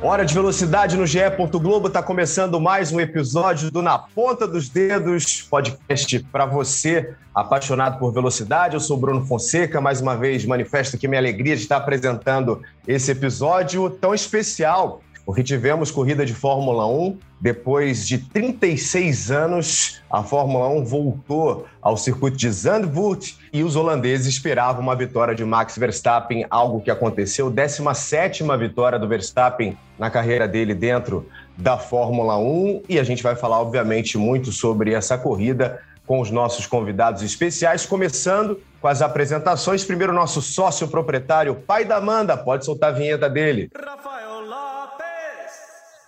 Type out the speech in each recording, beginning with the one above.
Hora de velocidade no GE. Globo está começando mais um episódio do Na Ponta dos Dedos, podcast para você apaixonado por velocidade. Eu sou Bruno Fonseca, mais uma vez manifesto aqui minha alegria de estar apresentando esse episódio tão especial porque tivemos corrida de Fórmula 1. Depois de 36 anos, a Fórmula 1 voltou ao circuito de Zandvoort e os holandeses esperavam uma vitória de Max Verstappen, algo que aconteceu. 17ª vitória do Verstappen na carreira dele dentro da Fórmula 1 e a gente vai falar, obviamente, muito sobre essa corrida com os nossos convidados especiais, começando com as apresentações. Primeiro, nosso sócio proprietário, pai da Amanda, pode soltar a vinheta dele. Rafael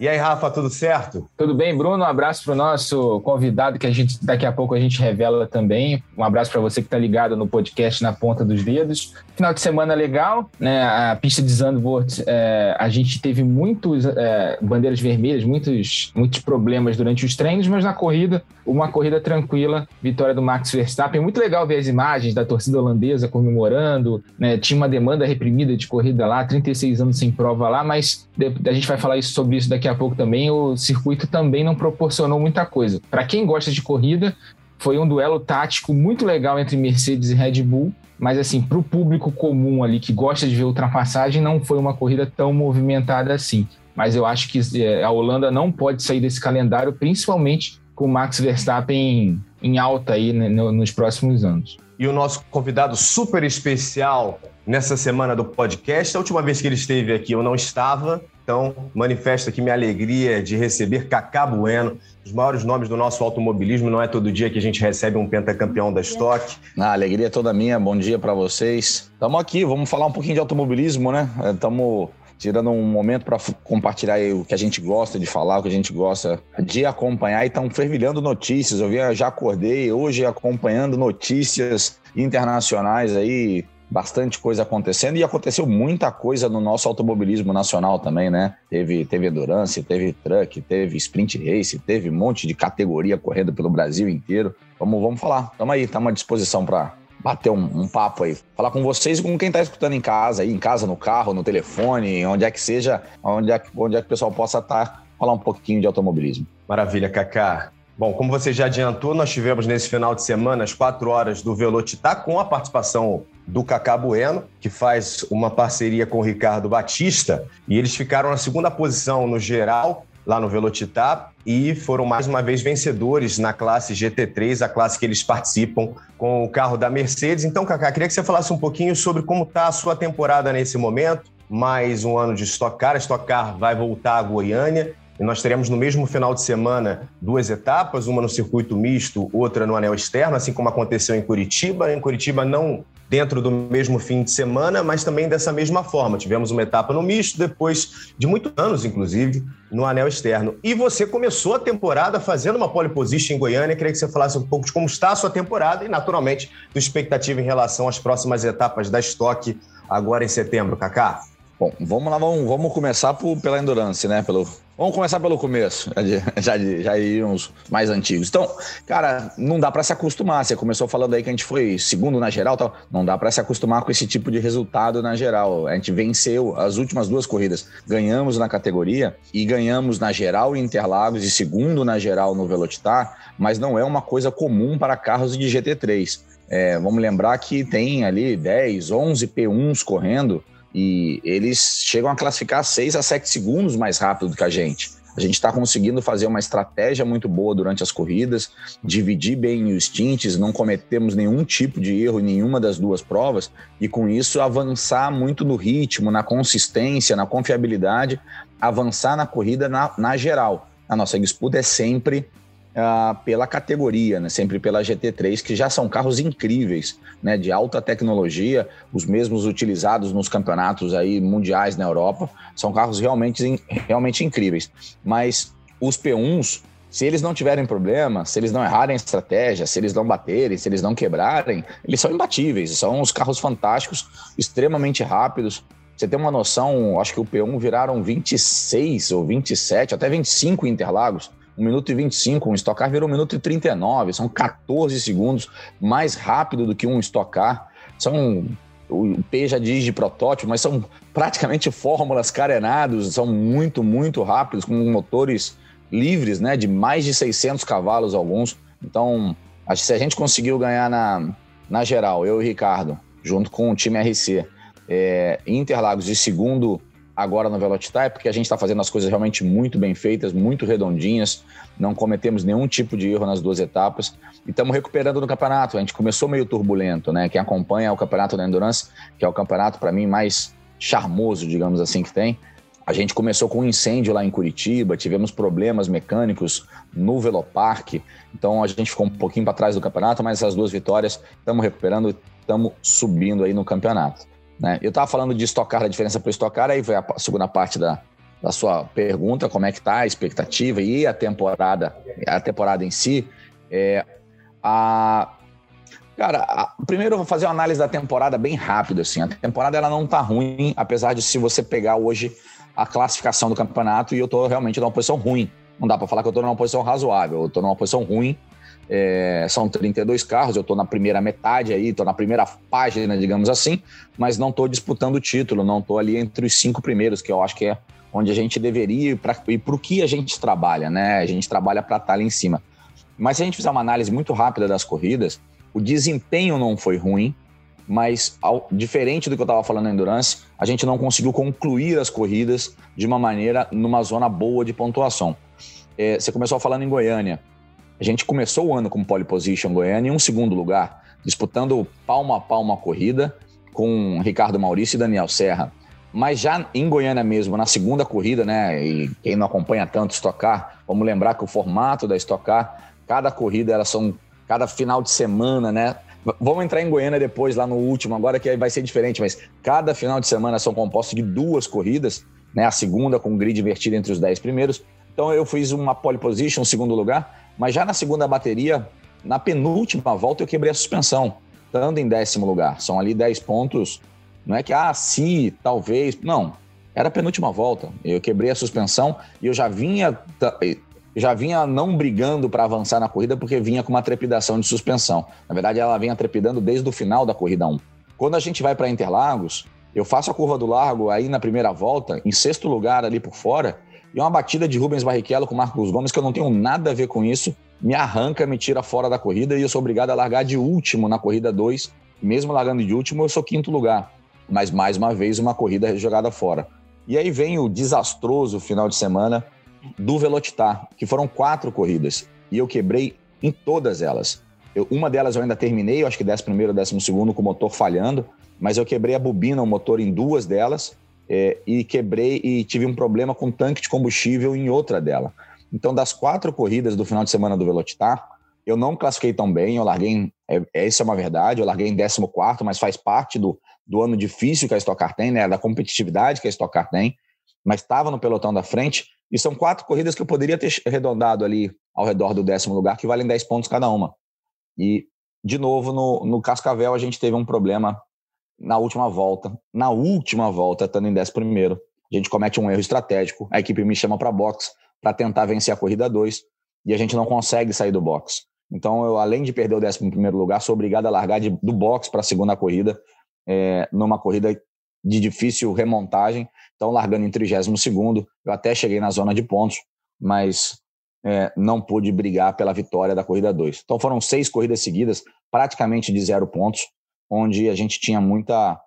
e aí, Rafa, tudo certo? Tudo bem, Bruno. Um abraço para o nosso convidado, que a gente daqui a pouco a gente revela também. Um abraço para você que está ligado no podcast Na Ponta dos Dedos. Final de semana legal, né? A pista de Zandvoort, é, a gente teve muitos é, bandeiras vermelhas, muitos, muitos problemas durante os treinos, mas na corrida, uma corrida tranquila, vitória do Max Verstappen. Muito legal ver as imagens da torcida holandesa comemorando, né? Tinha uma demanda reprimida de corrida lá, 36 anos sem prova lá, mas a gente vai falar isso, sobre isso daqui a pouco também, o circuito também não proporcionou muita coisa. Para quem gosta de corrida, foi um duelo tático muito legal entre Mercedes e Red Bull, mas assim, para o público comum ali que gosta de ver ultrapassagem, não foi uma corrida tão movimentada assim. Mas eu acho que é, a Holanda não pode sair desse calendário, principalmente com o Max Verstappen em alta aí né, nos próximos anos. E o nosso convidado super especial nessa semana do podcast, a última vez que ele esteve aqui eu não estava, então, manifesto aqui minha alegria de receber Cacá Bueno, os maiores nomes do nosso automobilismo. Não é todo dia que a gente recebe um pentacampeão da Stock. A alegria é toda minha. Bom dia para vocês. Estamos aqui, vamos falar um pouquinho de automobilismo, né? Estamos tirando um momento para compartilhar o que a gente gosta de falar, o que a gente gosta de acompanhar. E estão fervilhando notícias. Eu já acordei hoje acompanhando notícias internacionais aí bastante coisa acontecendo e aconteceu muita coisa no nosso automobilismo nacional também, né? Teve, teve endurance, teve truck, teve sprint race, teve um monte de categoria correndo pelo Brasil inteiro. Vamos, vamos falar. Estamos aí, estamos à disposição para bater um, um, papo aí, falar com vocês e com quem está escutando em casa, aí, em casa, no carro, no telefone, onde é que seja, onde é, onde é que o pessoal possa estar, tá, falar um pouquinho de automobilismo. Maravilha, Kaká. Bom, como você já adiantou, nós tivemos nesse final de semana as quatro horas do Velocitar com a participação do Cacá Bueno, que faz uma parceria com o Ricardo Batista, e eles ficaram na segunda posição no geral, lá no Velocitar, e foram mais uma vez vencedores na classe GT3, a classe que eles participam com o carro da Mercedes. Então, Cacá, queria que você falasse um pouquinho sobre como está a sua temporada nesse momento, mais um ano de Stock Car. A Stock Car vai voltar a Goiânia e nós teremos no mesmo final de semana duas etapas, uma no circuito misto, outra no anel externo, assim como aconteceu em Curitiba. Em Curitiba, não dentro do mesmo fim de semana, mas também dessa mesma forma. Tivemos uma etapa no misto, depois de muitos anos, inclusive, no anel externo. E você começou a temporada fazendo uma pole position em Goiânia. Queria que você falasse um pouco de como está a sua temporada e, naturalmente, sua expectativa em relação às próximas etapas da Stock agora em setembro, Kaká. Bom, vamos lá, vamos, vamos começar por, pela endurance, né? Pelo, vamos começar pelo começo, já, já, já uns mais antigos. Então, cara, não dá para se acostumar. Você começou falando aí que a gente foi segundo na geral, tal. não dá para se acostumar com esse tipo de resultado na geral. A gente venceu as últimas duas corridas, ganhamos na categoria e ganhamos na geral em Interlagos e segundo na geral no Velocitar, mas não é uma coisa comum para carros de GT3. É, vamos lembrar que tem ali 10, 11 P1s correndo e eles chegam a classificar 6 a 7 segundos mais rápido do que a gente. A gente está conseguindo fazer uma estratégia muito boa durante as corridas, dividir bem os stints, não cometemos nenhum tipo de erro em nenhuma das duas provas, e com isso avançar muito no ritmo, na consistência, na confiabilidade, avançar na corrida na, na geral. A nossa disputa é sempre uh, pela categoria, né? sempre pela GT3, que já são carros incríveis, né? de alta tecnologia, os mesmos utilizados nos campeonatos aí mundiais na Europa, são carros realmente, realmente incríveis. Mas os P1s, Se eles não tiverem problema, se eles não errarem estratégia, se eles não baterem, se eles não quebrarem, eles são imbatíveis. São uns carros fantásticos, extremamente rápidos. Você tem uma noção, acho que o P1 viraram 26 ou 27, até 25 Interlagos. 1 minuto e 25, um Stock Car virou 1 minuto e 39, são 14 segundos mais rápido do que um Stock Car. São o P já diz de protótipo, mas são praticamente fórmulas carenados, são muito, muito rápidos, com motores livres, né, de mais de 600 cavalos alguns. Então, acho que se a gente conseguiu ganhar na, na geral, eu e o Ricardo, junto com o time RC, é, Interlagos de segundo agora no Velocitar, é porque a gente está fazendo as coisas realmente muito bem feitas, muito redondinhas, não cometemos nenhum tipo de erro nas duas etapas e estamos recuperando no campeonato. A gente começou meio turbulento, né? Quem acompanha o campeonato da Endurance, que é o campeonato para mim mais charmoso, digamos assim, que tem. A gente começou com um incêndio lá em Curitiba, tivemos problemas mecânicos no Velopark, então a gente ficou um pouquinho para trás do campeonato, mas essas duas vitórias estamos recuperando, estamos subindo aí no campeonato. Né? Eu estava falando de estocar, a diferença para estocar, aí foi a segunda parte da, da sua pergunta, como é que está a expectativa e a temporada, a temporada em si. É, a, cara, a, primeiro eu vou fazer uma análise da temporada bem rápido. Assim. A temporada ela não está ruim, apesar de se você pegar hoje a classificação do campeonato e eu estou realmente numa posição ruim. Não dá para falar que eu estou numa posição razoável, eu estou numa posição ruim é, são 32 carros, eu estou na primeira metade aí, estou na primeira página, digamos assim, mas não estou disputando o título, não estou ali entre os cinco primeiros, que eu acho que é onde a gente deveria ir e para o que a gente trabalha, né? A gente trabalha para estar tá ali em cima. Mas se a gente fizer uma análise muito rápida das corridas, o desempenho não foi ruim, mas ao, diferente do que eu estava falando na Endurance, a gente não conseguiu concluir as corridas de uma maneira numa zona boa de pontuação. É, você começou falando em Goiânia. A gente começou o ano com pole position Goiânia em um segundo lugar, disputando palma a palma a corrida com Ricardo Maurício e Daniel Serra. Mas já em Goiânia mesmo, na segunda corrida, né? E quem não acompanha tanto Stock Car, vamos lembrar que o formato da Stock Car, cada corrida, elas são cada final de semana, né? Vamos entrar em Goiânia depois, lá no último, agora que vai ser diferente, mas cada final de semana são compostos de duas corridas, né? A segunda com grid invertido entre os dez primeiros. Então eu fiz uma pole position, segundo lugar, mas já na segunda bateria, na penúltima volta, eu quebrei a suspensão, estando em décimo lugar. São ali 10 pontos. Não é que, ah, se, talvez. Não. Era a penúltima volta. Eu quebrei a suspensão e eu já vinha. Já vinha não brigando para avançar na corrida porque vinha com uma trepidação de suspensão. Na verdade, ela vinha trepidando desde o final da corrida 1. Quando a gente vai para Interlagos, eu faço a curva do largo aí na primeira volta, em sexto lugar ali por fora, e uma batida de Rubens Barrichello com Marcos Gomes, que eu não tenho nada a ver com isso, me arranca, me tira fora da corrida e eu sou obrigado a largar de último na corrida 2. Mesmo largando de último, eu sou quinto lugar. Mas mais uma vez, uma corrida jogada fora. E aí vem o desastroso final de semana do Velocitar, que foram quatro corridas. E eu quebrei em todas elas. Eu, uma delas eu ainda terminei, eu acho que 11 primeiro, décimo segundo, com o motor falhando, mas eu quebrei a bobina, o motor em duas delas é, e quebrei e tive um problema com tanque de combustível em outra dela. Então, das quatro corridas do final de semana do Velotitar, eu não classifiquei tão bem, eu larguei, em, é, essa é uma verdade, eu larguei em 14 mas faz parte do, do ano difícil que a Stock Car tem, né, da competitividade que a Stock Car tem, mas estava no pelotão da frente, e são quatro corridas que eu poderia ter arredondado ali ao redor do décimo lugar, que valem 10 pontos cada uma. E, de novo, no, no Cascavel a gente teve um problema na última volta. Na última volta, estando em 11 primeiro, a gente comete um erro estratégico. A equipe me chama para box para tentar vencer a corrida 2 e a gente não consegue sair do box. Então, eu, além de perder o 11 primeiro lugar, sou obrigado a largar de, do box para a segunda corrida, é, numa corrida de difícil remontagem. Então, largando em 32 segundo, eu até cheguei na zona de pontos, mas é, não pude brigar pela vitória da corrida 2. Então, foram seis corridas seguidas, praticamente de zero pontos onde a gente tinha muita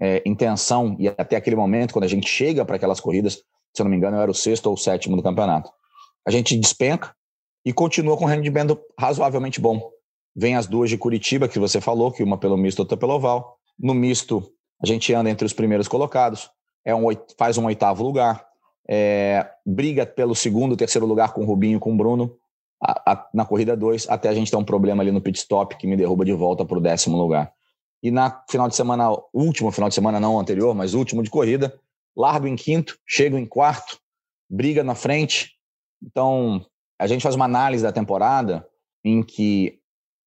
é, intenção, e até aquele momento, quando a gente chega para aquelas corridas, se eu não me engano, eu era o sexto ou o sétimo do campeonato. A gente despenca e continua com rendimento razoavelmente bom. Vem as duas de Curitiba, que você falou, que uma pelo misto, outra pelo oval. No misto, a gente anda entre os primeiros colocados, é um, faz um oitavo lugar, é, briga pelo segundo, terceiro lugar com o Rubinho com o Bruno a, a, na corrida 2, até a gente ter um problema ali no pit stop que me derruba de volta para o décimo lugar. E na final de semana, último final de semana, não anterior, mas último de corrida, largo em quinto, chego em quarto, briga na frente. Então, a gente faz uma análise da temporada em que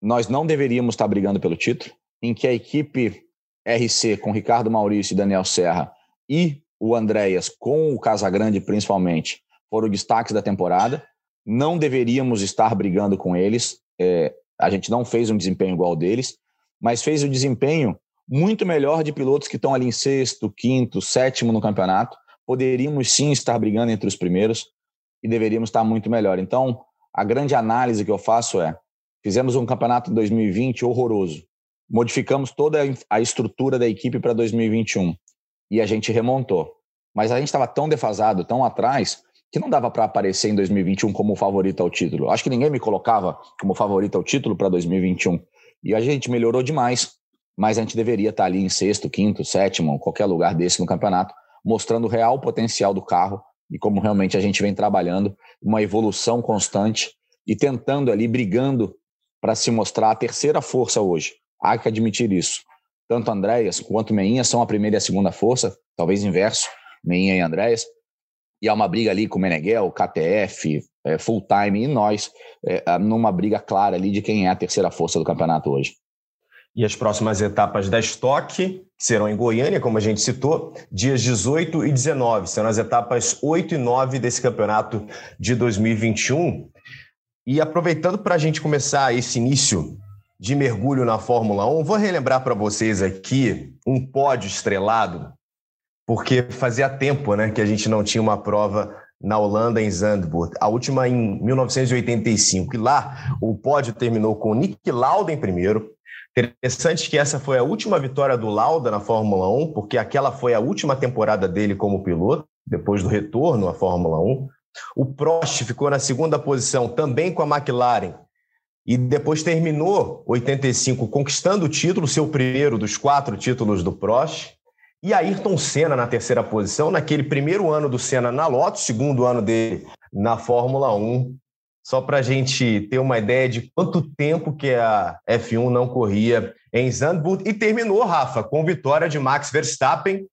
nós não deveríamos estar brigando pelo título, em que a equipe RC com Ricardo Maurício e Daniel Serra e o Andréas com o Casagrande principalmente foram destaques da temporada. Não deveríamos estar brigando com eles. É, a gente não fez um desempenho igual deles, mas fez o desempenho muito melhor de pilotos que estão ali em sexto, quinto, sétimo no campeonato. Poderíamos sim estar brigando entre os primeiros e deveríamos estar muito melhor. Então, a grande análise que eu faço é: fizemos um campeonato em 2020 horroroso, modificamos toda a estrutura da equipe para 2021 e a gente remontou. Mas a gente estava tão defasado, tão atrás, que não dava para aparecer em 2021 como favorito ao título. Acho que ninguém me colocava como favorito ao título para 2021. E a gente melhorou demais, mas a gente deveria estar ali em sexto, quinto, sétimo, qualquer lugar desse no campeonato, mostrando o real potencial do carro e como realmente a gente vem trabalhando, uma evolução constante e tentando ali, brigando para se mostrar a terceira força hoje. Há que admitir isso. Tanto Andréas quanto Meinha são a primeira e a segunda força, talvez inverso, Meinha e Andréas. E há uma briga ali com Meneghel, KTF, é, Full Time e nós, é, numa briga clara ali de quem é a terceira força do campeonato hoje. E as próximas etapas da Estoque serão em Goiânia, como a gente citou, dias 18 e 19. Serão as etapas 8 e 9 desse campeonato de 2021. E aproveitando para a gente começar esse início de mergulho na Fórmula 1, vou relembrar para vocês aqui um pódio estrelado, porque fazia tempo né, que a gente não tinha uma prova na Holanda, em Zandvoort. A última em 1985. E lá o pódio terminou com Nick Lauda em primeiro, Interessante que essa foi a última vitória do Lauda na Fórmula 1, porque aquela foi a última temporada dele como piloto, depois do retorno à Fórmula 1. O Prost ficou na segunda posição, também com a McLaren, e depois terminou 85 conquistando o título, seu primeiro dos quatro títulos do Prost. E Ayrton Senna na terceira posição, naquele primeiro ano do Senna na Lotus, segundo ano dele na Fórmula 1, só para a gente ter uma ideia de quanto tempo que a F1 não corria em Zandvoort. E terminou, Rafa, com vitória de Max Verstappen,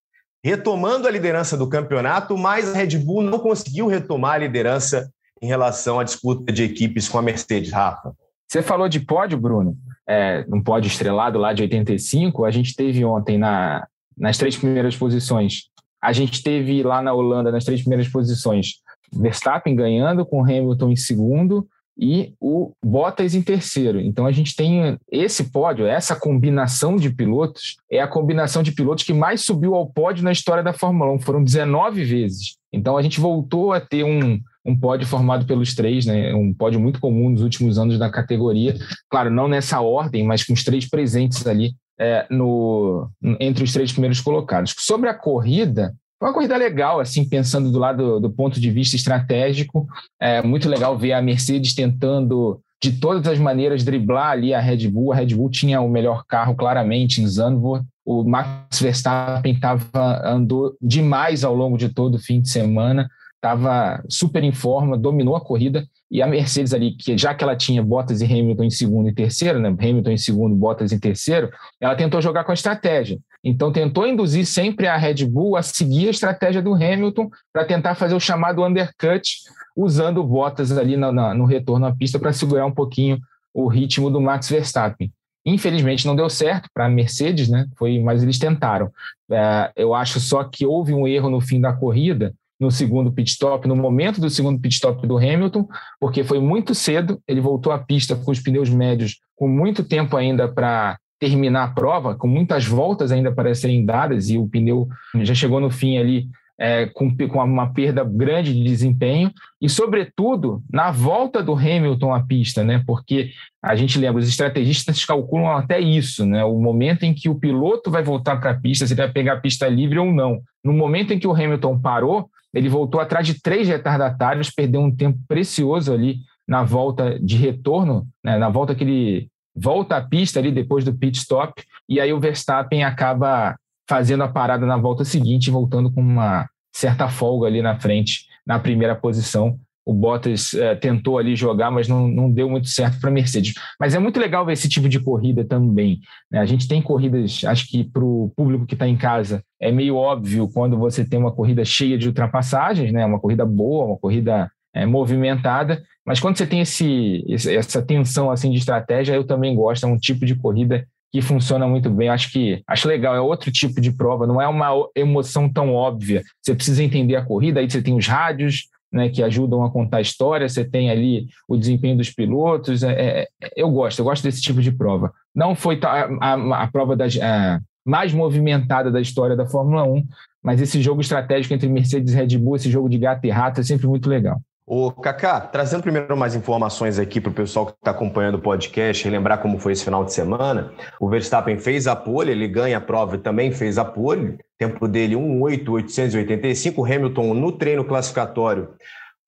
retomando a liderança do campeonato, mas a Red Bull não conseguiu retomar a liderança em relação à disputa de equipes com a Mercedes, Rafa. Você falou de pódio, Bruno, é, um pódio estrelado lá de 85, a gente teve ontem na, nas três primeiras posições. A gente teve lá na Holanda, nas três primeiras posições, Verstappen ganhando com Hamilton em segundo e o Bottas em terceiro. Então a gente tem esse pódio, essa combinação de pilotos, é a combinação de pilotos que mais subiu ao pódio na história da Fórmula 1. Foram 19 vezes. Então a gente voltou a ter um, um pódio formado pelos três, né? um pódio muito comum nos últimos anos da categoria. Claro, não nessa ordem, mas com os três presentes ali é, no, entre os três primeiros colocados. Sobre a corrida, uma corrida legal, assim, pensando do lado do ponto de vista estratégico. É muito legal ver a Mercedes tentando, de todas as maneiras, driblar ali a Red Bull. A Red Bull tinha o melhor carro, claramente, em Zandvoort. O Max Verstappen tava, andou demais ao longo de todo o fim de semana, estava super em forma, dominou a corrida. E a Mercedes ali, que já que ela tinha Bottas e Hamilton em segundo e terceiro, né? Hamilton em segundo, Bottas em terceiro, ela tentou jogar com a estratégia. Então, tentou induzir sempre a Red Bull a seguir a estratégia do Hamilton para tentar fazer o chamado undercut, usando Bottas ali no, no retorno à pista para segurar um pouquinho o ritmo do Max Verstappen. Infelizmente não deu certo para a Mercedes, né? Foi, mas eles tentaram. É, eu acho só que houve um erro no fim da corrida, no segundo pit stop, no momento do segundo pit stop do Hamilton, porque foi muito cedo. Ele voltou à pista com os pneus médios, com muito tempo ainda para terminar a prova, com muitas voltas ainda para serem dadas, e o pneu já chegou no fim ali é, com, com uma perda grande de desempenho, e, sobretudo, na volta do Hamilton à pista, né? porque a gente lembra, os estrategistas calculam até isso, né? o momento em que o piloto vai voltar para a pista, se ele vai pegar a pista livre ou não. No momento em que o Hamilton parou, ele voltou atrás de três retardatários, perdeu um tempo precioso ali na volta de retorno, né? na volta que ele volta à pista ali depois do pit stop, e aí o Verstappen acaba fazendo a parada na volta seguinte, voltando com uma certa folga ali na frente, na primeira posição. O Bottas é, tentou ali jogar, mas não, não deu muito certo para a Mercedes. Mas é muito legal ver esse tipo de corrida também. Né? A gente tem corridas, acho que para o público que está em casa, é meio óbvio quando você tem uma corrida cheia de ultrapassagens, né? uma corrida boa, uma corrida é, movimentada, mas quando você tem esse, essa tensão assim de estratégia, eu também gosto, é um tipo de corrida que funciona muito bem. Acho que acho legal, é outro tipo de prova, não é uma emoção tão óbvia. Você precisa entender a corrida, aí você tem os rádios, né, que ajudam a contar a história, você tem ali o desempenho dos pilotos. É, é, eu gosto, eu gosto desse tipo de prova. Não foi a, a, a prova das, a, mais movimentada da história da Fórmula 1, mas esse jogo estratégico entre Mercedes e Red Bull, esse jogo de gato e rato, é sempre muito legal. Ô, Kaká, trazendo primeiro mais informações aqui para o pessoal que está acompanhando o podcast, relembrar como foi esse final de semana. O Verstappen fez a pole, ele ganha a prova e também fez a pole. Tempo dele 1,885. O Hamilton no treino classificatório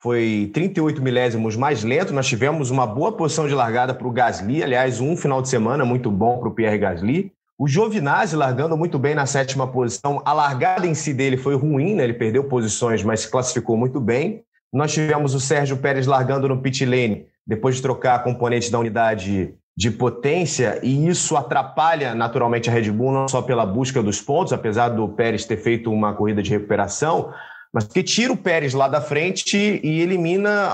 foi 38 milésimos mais lento. Nós tivemos uma boa posição de largada para o Gasly, aliás, um final de semana muito bom para o Pierre Gasly. O Giovinazzi largando muito bem na sétima posição. A largada em si dele foi ruim, né? ele perdeu posições, mas se classificou muito bem. Nós tivemos o Sérgio Pérez largando no pit lane, depois de trocar a componente da unidade de potência, e isso atrapalha naturalmente a Red Bull, não só pela busca dos pontos, apesar do Pérez ter feito uma corrida de recuperação, mas que tira o Pérez lá da frente e elimina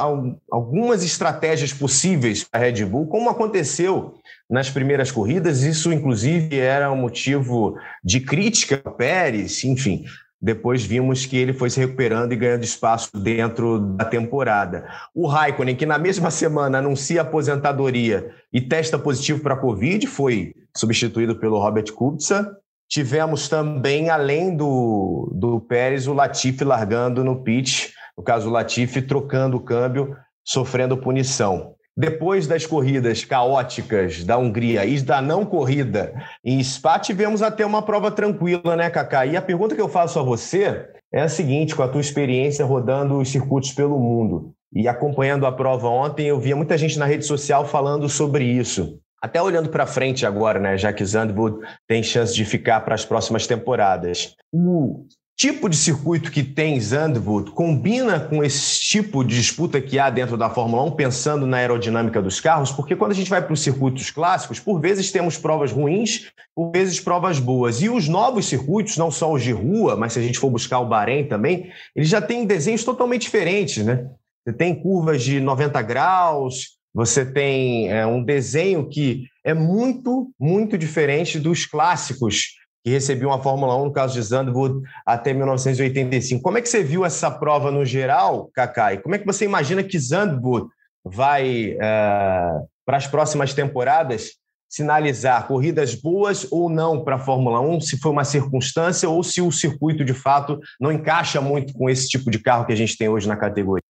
algumas estratégias possíveis para a Red Bull, como aconteceu nas primeiras corridas. Isso, inclusive, era um motivo de crítica ao Pérez, enfim. Depois vimos que ele foi se recuperando e ganhando espaço dentro da temporada. O Raikkonen, que na mesma semana anuncia aposentadoria e testa positivo para a Covid, foi substituído pelo Robert Kubica. Tivemos também, além do, do Pérez, o Latifi largando no pit, no caso o Latifi trocando o câmbio, sofrendo punição. Depois das corridas caóticas da Hungria e da não corrida em Spa, tivemos até uma prova tranquila, né, Kaká? E a pergunta que eu faço a você é a seguinte: com a tua experiência rodando os circuitos pelo mundo e acompanhando a prova ontem, eu via muita gente na rede social falando sobre isso. Até olhando para frente agora, né, já que Zandvoort tem chance de ficar para as próximas temporadas. O tipo de circuito que tem Zandvoort combina com esse tipo de disputa que há dentro da Fórmula 1, pensando na aerodinâmica dos carros? Porque quando a gente vai para os circuitos clássicos, por vezes temos provas ruins, por vezes provas boas. E os novos circuitos, não só os de rua, mas se a gente for buscar o Bahrein também, eles já têm desenhos totalmente diferentes, né? Você tem curvas de 90 graus, você tem é, um desenho que é muito, muito diferente dos clássicos que recebiam a Fórmula 1, no caso de Zandvoort, até 1985. Como é que você viu essa prova no geral, Kaká? E como é que você imagina que Zandvoort vai, uh, para as próximas temporadas, sinalizar corridas boas ou não para a Fórmula 1, se foi uma circunstância ou se o circuito, de fato, não encaixa muito com esse tipo de carro que a gente tem hoje na categoria?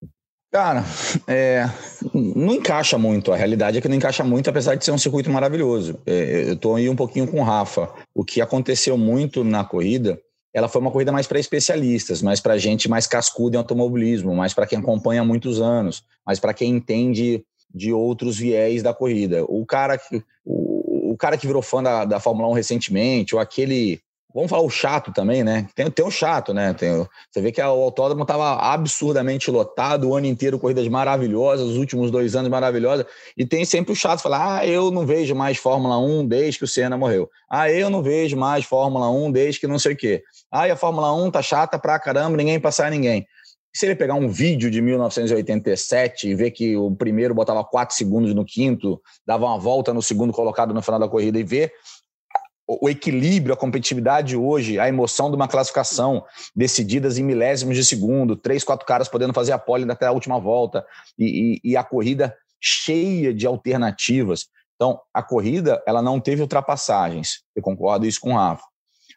Cara, é, não encaixa muito. A realidade é que não encaixa muito, apesar de ser um circuito maravilhoso. É, eu estou aí um pouquinho com o Rafa. O que aconteceu muito na corrida, ela foi uma corrida mais para especialistas, mais para gente mais cascuda em automobilismo, mais para quem acompanha há muitos anos, mais para quem entende de outros viés da corrida. O cara que, o, o cara que virou fã da, da Fórmula 1 recentemente, ou aquele Vamos falar o chato também, né? Tem, tem o chato, né? Tem, você vê que o autódromo estava absurdamente lotado, o ano inteiro, corridas maravilhosas, os últimos dois anos maravilhosas, e tem sempre o chato falar: ah, eu não vejo mais Fórmula 1 desde que o Senna morreu. Ah, eu não vejo mais Fórmula 1 desde que não sei o quê. Ah, e a Fórmula 1 tá chata pra caramba, ninguém passar ninguém. Se ele pegar um vídeo de 1987 e ver que o primeiro botava quatro segundos no quinto, dava uma volta no segundo colocado no final da corrida e ver o equilíbrio, a competitividade hoje, a emoção de uma classificação decididas em milésimos de segundo, três, quatro caras podendo fazer a pole até a última volta e, e, e, a corrida cheia de alternativas. Então, a corrida ela não teve ultrapassagens, eu concordo isso com o Rafa,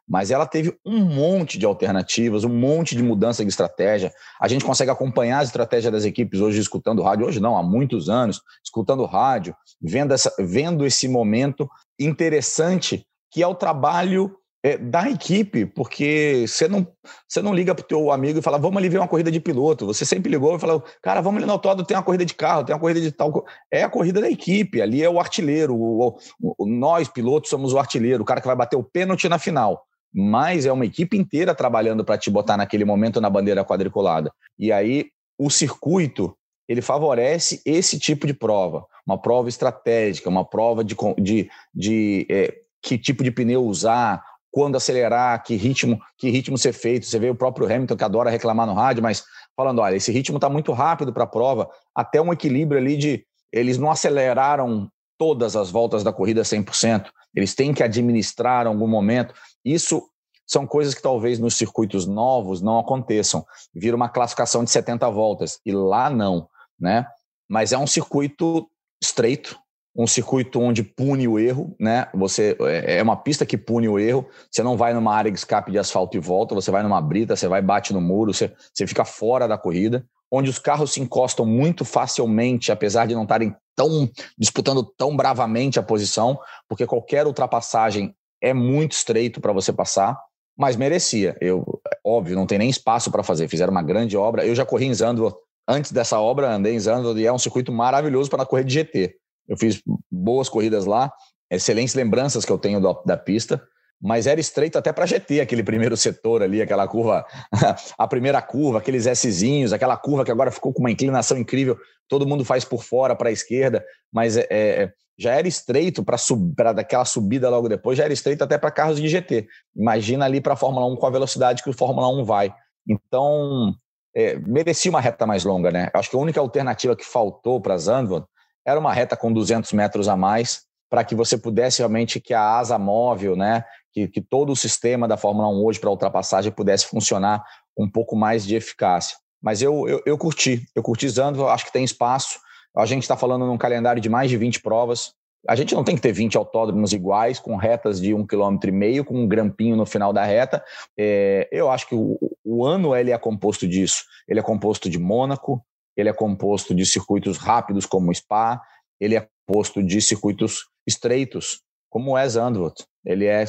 mas ela teve um monte de alternativas, um monte de mudança de estratégia. A gente consegue acompanhar a estratégia das equipes hoje escutando rádio, hoje não, há muitos anos, escutando rádio, vendo, essa, vendo esse momento interessante que é o trabalho é, da equipe, porque você não, você não liga para o teu amigo e fala, vamos ali ver uma corrida de piloto. Você sempre ligou e falou, cara, vamos ali no autódromo, tem uma corrida de carro, tem uma corrida de tal. É a corrida da equipe, ali é o artilheiro. O, o, o, nós, pilotos, somos o artilheiro, o cara que vai bater o pênalti na final. Mas é uma equipe inteira trabalhando para te botar naquele momento na bandeira quadriculada. E aí o circuito ele favorece esse tipo de prova, uma prova estratégica, uma prova de, de, de é, que tipo de pneu usar, quando acelerar, que ritmo, que ritmo ser feito. Você vê o próprio Hamilton que adora reclamar no rádio, mas falando: olha, esse ritmo está muito rápido para a prova, até um equilíbrio ali de. Eles não aceleraram todas as voltas da corrida 100%, eles têm que administrar algum momento. Isso são coisas que talvez nos circuitos novos não aconteçam. Vira uma classificação de 70 voltas, e lá não, né? Mas é um circuito estreito, um circuito onde pune o erro, né? Você é, é uma pista que pune o erro. Você não vai numa área de escape de asfalto e volta, você vai numa brita, você vai bate no muro, você, você fica fora da corrida, onde os carros se encostam muito facilmente, apesar de não estarem tão disputando tão bravamente a posição, porque qualquer ultrapassagem é muito estreito para você passar, mas merecia. Eu, óbvio, não tem nem espaço para fazer. Fizeram uma grande obra. Eu já corri em Zandvoort antes dessa obra, andei em Zandvoort e é um circuito maravilhoso para correr de GT. Eu fiz boas corridas lá, excelentes lembranças que eu tenho da, da pista, mas era estreito até para GT, aquele primeiro setor ali, aquela curva, a primeira curva, aqueles Szinhos, aquela curva que agora ficou com uma inclinação incrível, todo mundo faz por fora para a esquerda, mas é, é, já era estreito para sub, daquela subida logo depois, já era estreito até para carros de GT. Imagina ali para a Fórmula 1 com a velocidade que o Fórmula 1 vai. Então, é, merecia uma reta mais longa, né? Acho que a única alternativa que faltou para Zandvoort era uma reta com 200 metros a mais, para que você pudesse realmente que a asa móvel, né, que, que todo o sistema da Fórmula 1 hoje para ultrapassagem pudesse funcionar um pouco mais de eficácia. Mas eu, eu, eu curti, eu curti Zandvoort, acho que tem espaço. A gente está falando num calendário de mais de 20 provas. A gente não tem que ter 20 autódromos iguais, com retas de um quilômetro e meio, com um grampinho no final da reta. É, eu acho que o, o ano ele é composto disso. Ele é composto de Mônaco, ele é composto de circuitos rápidos como o Spa, ele é composto de circuitos estreitos como é Zandvoort. Ele é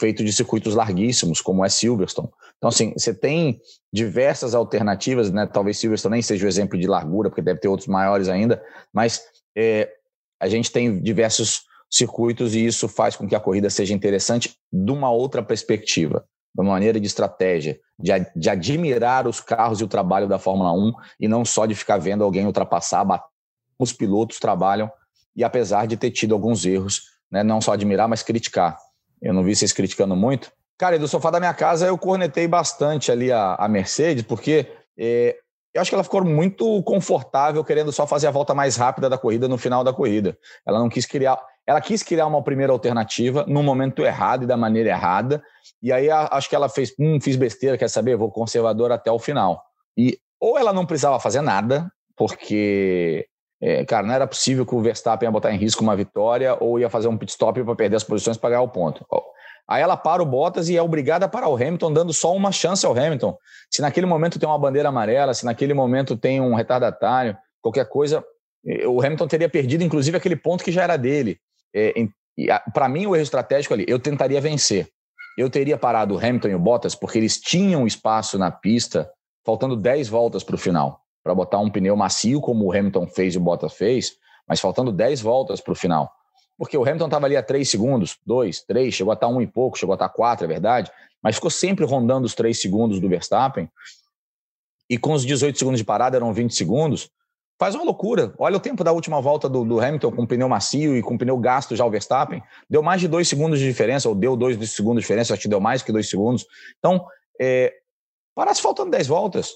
feito de circuitos larguíssimos como é Silverstone. Então assim, você tem diversas alternativas, né? Talvez Silverstone nem seja o exemplo de largura, porque deve ter outros maiores ainda, mas é, a gente tem diversos circuitos e isso faz com que a corrida seja interessante de uma outra perspectiva uma maneira de estratégia, de, de admirar os carros e o trabalho da Fórmula 1 e não só de ficar vendo alguém ultrapassar, bater. Os pilotos trabalham e apesar de ter tido alguns erros, né, não só admirar, mas criticar. Eu não vi vocês criticando muito. Cara, do sofá da minha casa eu cornetei bastante ali a, a Mercedes, porque é, eu acho que ela ficou muito confortável querendo só fazer a volta mais rápida da corrida no final da corrida. Ela não quis criar, ela quis criar uma primeira alternativa no momento errado e da maneira errada. E aí acho que ela fez, hum, fiz besteira, quer saber? Vou conservador até o final. E ou ela não precisava fazer nada, porque, é, cara, não era possível que o Verstappen ia botar em risco uma vitória ou ia fazer um pit stop para perder as posições para ganhar o ponto. Aí ela para o Bottas e é obrigada a parar o Hamilton, dando só uma chance ao Hamilton. Se naquele momento tem uma bandeira amarela, se naquele momento tem um retardatário, qualquer coisa, eh, o Hamilton teria perdido, inclusive, aquele ponto que já era dele. É, para mim, o erro estratégico ali, eu tentaria vencer. Eu teria parado o Hamilton e o Bottas porque eles tinham espaço na pista, faltando 10 voltas para o final, para botar um pneu macio, como o Hamilton fez e o Bottas fez, mas faltando 10 voltas para o final. Porque o Hamilton estava ali a 3 segundos, 2, 3, chegou a estar tá um e pouco, chegou a estar tá 4, é verdade, mas ficou sempre rondando os 3 segundos do Verstappen. E com os 18 segundos de parada eram 20 segundos faz uma loucura. Olha o tempo da última volta do, do, Hamilton com pneu macio e com pneu gasto já o Verstappen. Deu mais de dois segundos de diferença, ou deu dois segundos de diferença, acho que deu mais que dois segundos. Então, é, parasse faltando 10 voltas.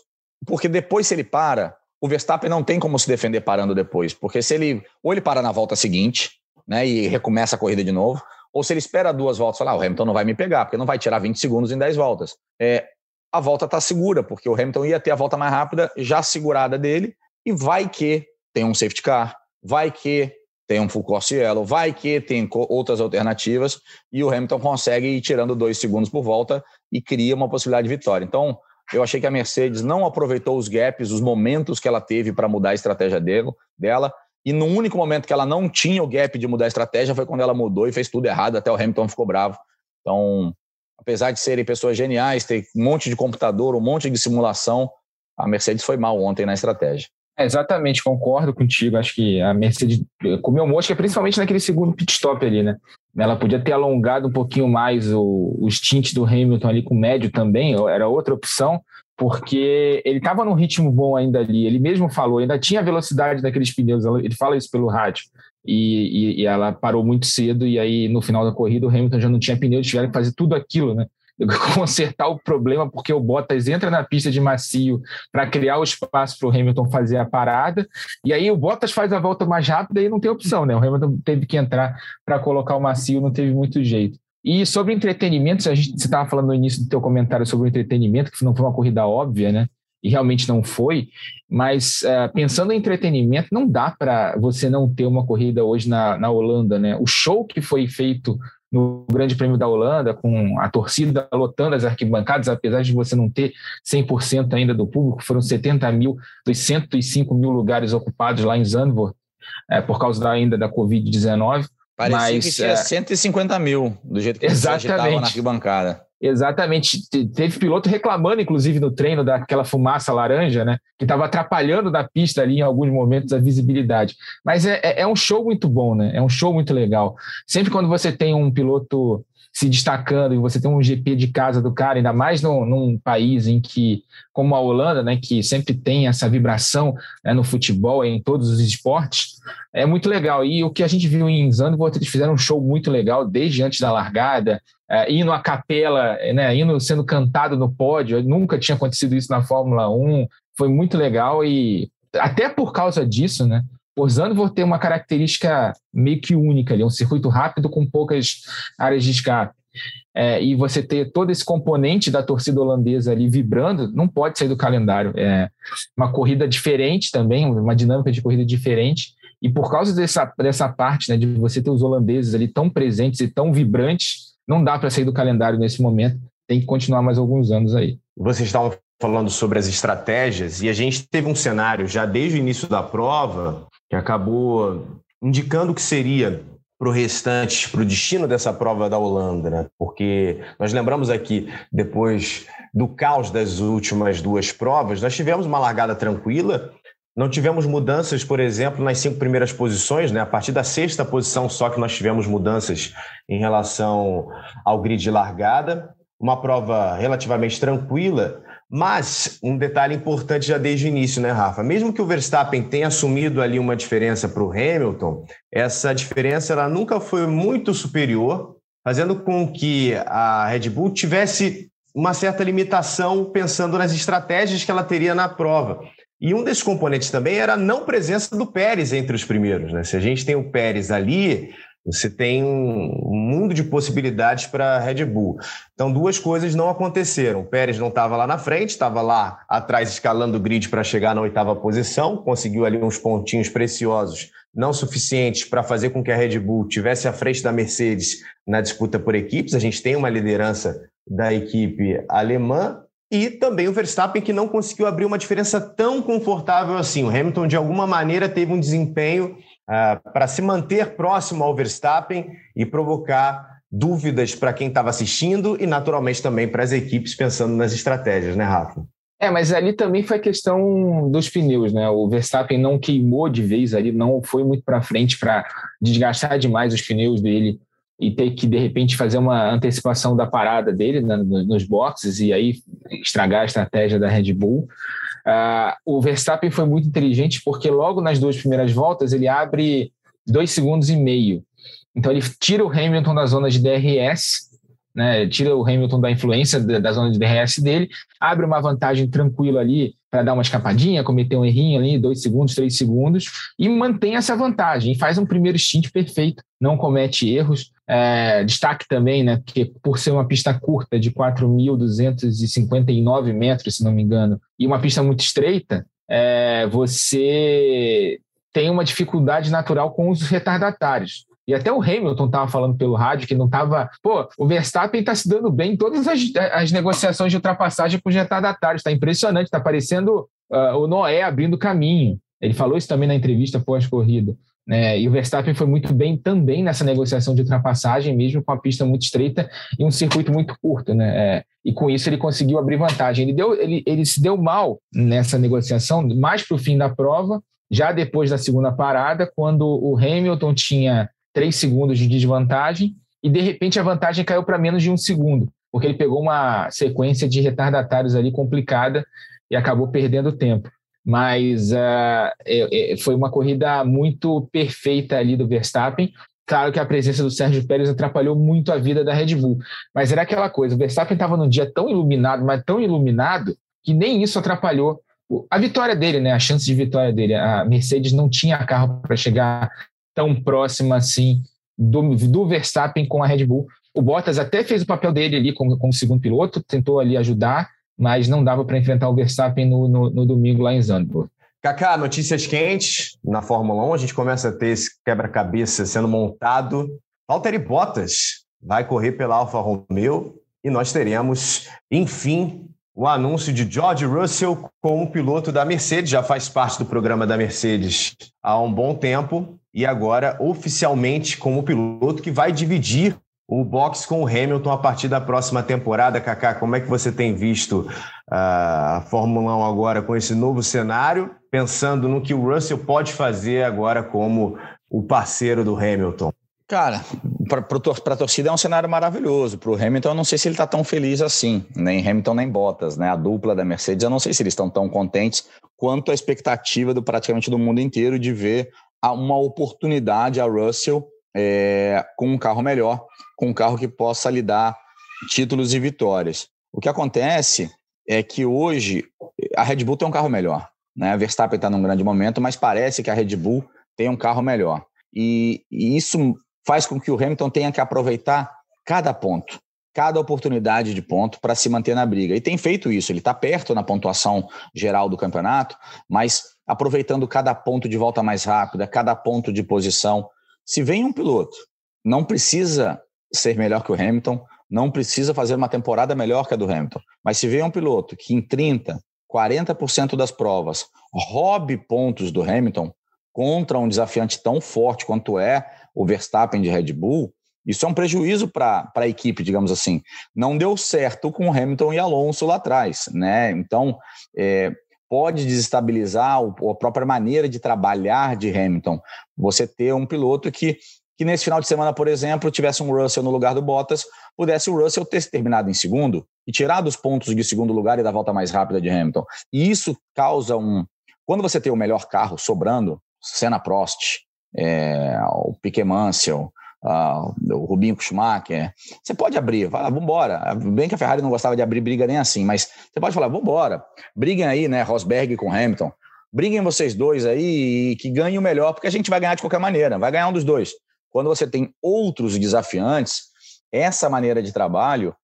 Porque depois, se ele para, o Verstappen não tem como se defender parando depois. Porque se ele. Ou ele para na volta seguinte, né? E recomeça a corrida de novo. Ou se ele espera duas voltas, fala, ah, o Hamilton não vai me pegar, porque não vai tirar 20 segundos em 10 voltas. É, a volta está segura, porque o Hamilton ia ter a volta mais rápida já segurada dele, e vai que tem um safety car, vai que tem um full course yellow, vai que tem outras alternativas e o Hamilton consegue ir tirando dois segundos por volta e cria uma possibilidade de vitória. Então, eu achei que a Mercedes não aproveitou os gaps, os momentos que ela teve para mudar a estratégia dele, dela, e no único momento que ela não tinha o gap de mudar a estratégia foi quando ela mudou e fez tudo errado, até o Hamilton ficou bravo. Então, apesar de serem pessoas geniais, ter um monte de computador, um monte de simulação, a Mercedes foi mal ontem na estratégia. É, exatamente, concordo contigo. Acho que a Mercedes comeu mosca, principalmente naquele segundo pit stop ali, né? Ela podia ter alongado um pouquinho mais o, o stint do Hamilton ali com médio também, era outra opção, porque ele estava num ritmo bom ainda ali. Ele mesmo falou, ainda tinha velocidade daqueles pneus, ele fala isso pelo rádio. E, e, e, ela parou muito cedo, e aí no final da corrida o Hamilton já não tinha pneu, tiveram que fazer tudo aquilo, né? consertar o problema, porque o Bottas entra na pista de macio para criar o espaço para o Hamilton fazer a parada, e aí o Bottas faz a volta mais rápida e não tem opção, né? O Hamilton teve que entrar para colocar o macio, não teve muito jeito. E sobre entretenimento, a gente, você estava falando no início do teu comentário sobre o entretenimento, que não foi uma corrida óbvia, né? E realmente não foi, mas uh, pensando em entretenimento, não dá para você não ter uma corrida hoje na, na Holanda, né? O show que foi feito no Grande Prêmio da Holanda, com a torcida lotando as arquibancadas, apesar de você não ter 100% ainda do público, foram 70 mil dos 105 mil lugares ocupados lá em Zandvoort, é, por causa da, ainda da Covid-19. Parecia mas, que tinha é, 150 mil, do jeito que exatamente, na arquibancada. Exatamente. Teve piloto reclamando, inclusive, no treino daquela fumaça laranja, né? Que estava atrapalhando da pista ali em alguns momentos a visibilidade. Mas é, é, é um show muito bom, né? É um show muito legal. Sempre quando você tem um piloto se destacando e você tem um GP de casa do cara, ainda mais num, num país em que, como a Holanda, né, que sempre tem essa vibração né, no futebol em todos os esportes, é muito legal. E o que a gente viu em Zandvoort, eles fizeram um show muito legal desde antes da largada, é, indo à capela, né, indo sendo cantado no pódio. Nunca tinha acontecido isso na Fórmula 1. Foi muito legal e até por causa disso, né? O Zandvoort tem uma característica meio que única ali, um circuito rápido com poucas áreas de escape. É, e você ter todo esse componente da torcida holandesa ali vibrando, não pode sair do calendário. É uma corrida diferente também, uma dinâmica de corrida diferente. E por causa dessa, dessa parte, né, de você ter os holandeses ali tão presentes e tão vibrantes, não dá para sair do calendário nesse momento. Tem que continuar mais alguns anos aí. Vocês estavam falando sobre as estratégias e a gente teve um cenário já desde o início da prova que acabou indicando que seria para o restante, para o destino dessa prova da Holanda, né? porque nós lembramos aqui, depois do caos das últimas duas provas, nós tivemos uma largada tranquila, não tivemos mudanças, por exemplo, nas cinco primeiras posições, né? a partir da sexta posição só que nós tivemos mudanças em relação ao grid de largada, uma prova relativamente tranquila, mas um detalhe importante já desde o início, né, Rafa? Mesmo que o Verstappen tenha assumido ali uma diferença para o Hamilton, essa diferença ela nunca foi muito superior, fazendo com que a Red Bull tivesse uma certa limitação pensando nas estratégias que ela teria na prova. E um desses componentes também era a não presença do Pérez entre os primeiros. Né? Se a gente tem o Pérez ali, você tem um mundo de possibilidades para a Red Bull. Então, duas coisas não aconteceram. O Pérez não estava lá na frente, estava lá atrás escalando o grid para chegar na oitava posição, conseguiu ali uns pontinhos preciosos, não suficientes para fazer com que a Red Bull tivesse à frente da Mercedes na disputa por equipes. A gente tem uma liderança da equipe alemã, e também o Verstappen que não conseguiu abrir uma diferença tão confortável assim. O Hamilton, de alguma maneira, teve um desempenho para se manter próximo ao Verstappen e provocar dúvidas para quem estava assistindo e, naturalmente, também para as equipes pensando nas estratégias, né, Rafa? É, mas ali também foi questão dos pneus, né? O Verstappen não queimou de vez ali, não foi muito para frente para desgastar demais os pneus dele e ter que, de repente, fazer uma antecipação da parada dele né, nos boxes e aí estragar a estratégia da Red Bull. Uh, o Verstappen foi muito inteligente porque logo nas duas primeiras voltas ele abre dois segundos e meio. Então ele tira o Hamilton da zona de DRS, né, tira o Hamilton da influência da, da zona de DRS dele, abre uma vantagem tranquila ali para dar uma escapadinha, cometer um errinho ali, dois segundos, três segundos, e mantém essa vantagem, faz um primeiro stint perfeito, não comete erros. É, destaque também, né, que por ser uma pista curta de 4.259 metros, se não me engano, e uma pista muito estreita, é, você tem uma dificuldade natural com os retardatários. E até o Hamilton estava falando pelo rádio que não estava. Pô, o Verstappen está se dando bem em todas as, as negociações de ultrapassagem com os retardatários. Está impressionante, está parecendo uh, o Noé abrindo caminho. Ele falou isso também na entrevista pós-corrida. Né? E o Verstappen foi muito bem também nessa negociação de ultrapassagem, mesmo com a pista muito estreita e um circuito muito curto. Né? É, e com isso ele conseguiu abrir vantagem. Ele, deu, ele, ele se deu mal nessa negociação, mais para o fim da prova, já depois da segunda parada, quando o Hamilton tinha três segundos de desvantagem e de repente a vantagem caiu para menos de um segundo, porque ele pegou uma sequência de retardatários ali complicada e acabou perdendo tempo mas uh, é, é, foi uma corrida muito perfeita ali do Verstappen. Claro que a presença do Sérgio Pérez atrapalhou muito a vida da Red Bull, mas era aquela coisa: o Verstappen estava num dia tão iluminado, mas tão iluminado, que nem isso atrapalhou a vitória dele, né? A chance de vitória dele. A Mercedes não tinha carro para chegar tão próxima assim do, do Verstappen com a Red Bull. O Bottas até fez o papel dele ali como, como segundo piloto, tentou ali ajudar, mas não dava para enfrentar o Verstappen no, no, no domingo lá em Zandvoort. Kaká, notícias quentes na Fórmula 1. A gente começa a ter esse quebra-cabeça sendo montado. Valtteri Bottas vai correr pela Alfa Romeo e nós teremos, enfim, o anúncio de George Russell como piloto da Mercedes. Já faz parte do programa da Mercedes há um bom tempo e agora oficialmente como piloto que vai dividir o box com o Hamilton a partir da próxima temporada. Kaká, como é que você tem visto ah, a Fórmula 1 agora com esse novo cenário, pensando no que o Russell pode fazer agora como o parceiro do Hamilton? Cara, para a torcida é um cenário maravilhoso. Para o Hamilton, eu não sei se ele está tão feliz assim, nem Hamilton nem Bottas, né? A dupla da Mercedes, eu não sei se eles estão tão contentes quanto a expectativa do praticamente do mundo inteiro de ver uma oportunidade a Russell é, com um carro melhor, com um carro que possa lhe dar títulos e vitórias. O que acontece é que hoje a Red Bull tem um carro melhor. Né? A Verstappen está num grande momento, mas parece que a Red Bull tem um carro melhor. E, e isso faz com que o Hamilton tenha que aproveitar cada ponto, cada oportunidade de ponto para se manter na briga. E tem feito isso. Ele está perto na pontuação geral do campeonato, mas aproveitando cada ponto de volta mais rápida, cada ponto de posição. Se vem um piloto, não precisa ser melhor que o Hamilton, não precisa fazer uma temporada melhor que a do Hamilton, mas se vem um piloto que em 30, 40% das provas roube pontos do Hamilton contra um desafiante tão forte quanto é o Verstappen de Red Bull, isso é um prejuízo para a equipe, digamos assim. Não deu certo com Hamilton e Alonso lá atrás, né? Então, é, pode desestabilizar a própria maneira de trabalhar de Hamilton. Você ter um piloto que, que nesse final de semana, por exemplo, tivesse um Russell no lugar do Bottas, pudesse o Russell ter terminado em segundo e tirar dos pontos de segundo lugar e da volta mais rápida de Hamilton. E isso causa um. Quando você tem o melhor carro sobrando, Senna Prost, é, o Piquet Mansell, uh, o Rubinho Schumacher. Você pode abrir, fala, vamos embora. Bem que a Ferrari não gostava de abrir briga nem assim, mas você pode falar, vamos embora. Briguem aí, né, Rosberg com Hamilton. Briguem vocês dois aí e que ganhem o melhor, porque a gente vai ganhar de qualquer maneira, vai ganhar um dos dois. Quando você tem outros desafiantes, essa maneira de trabalho,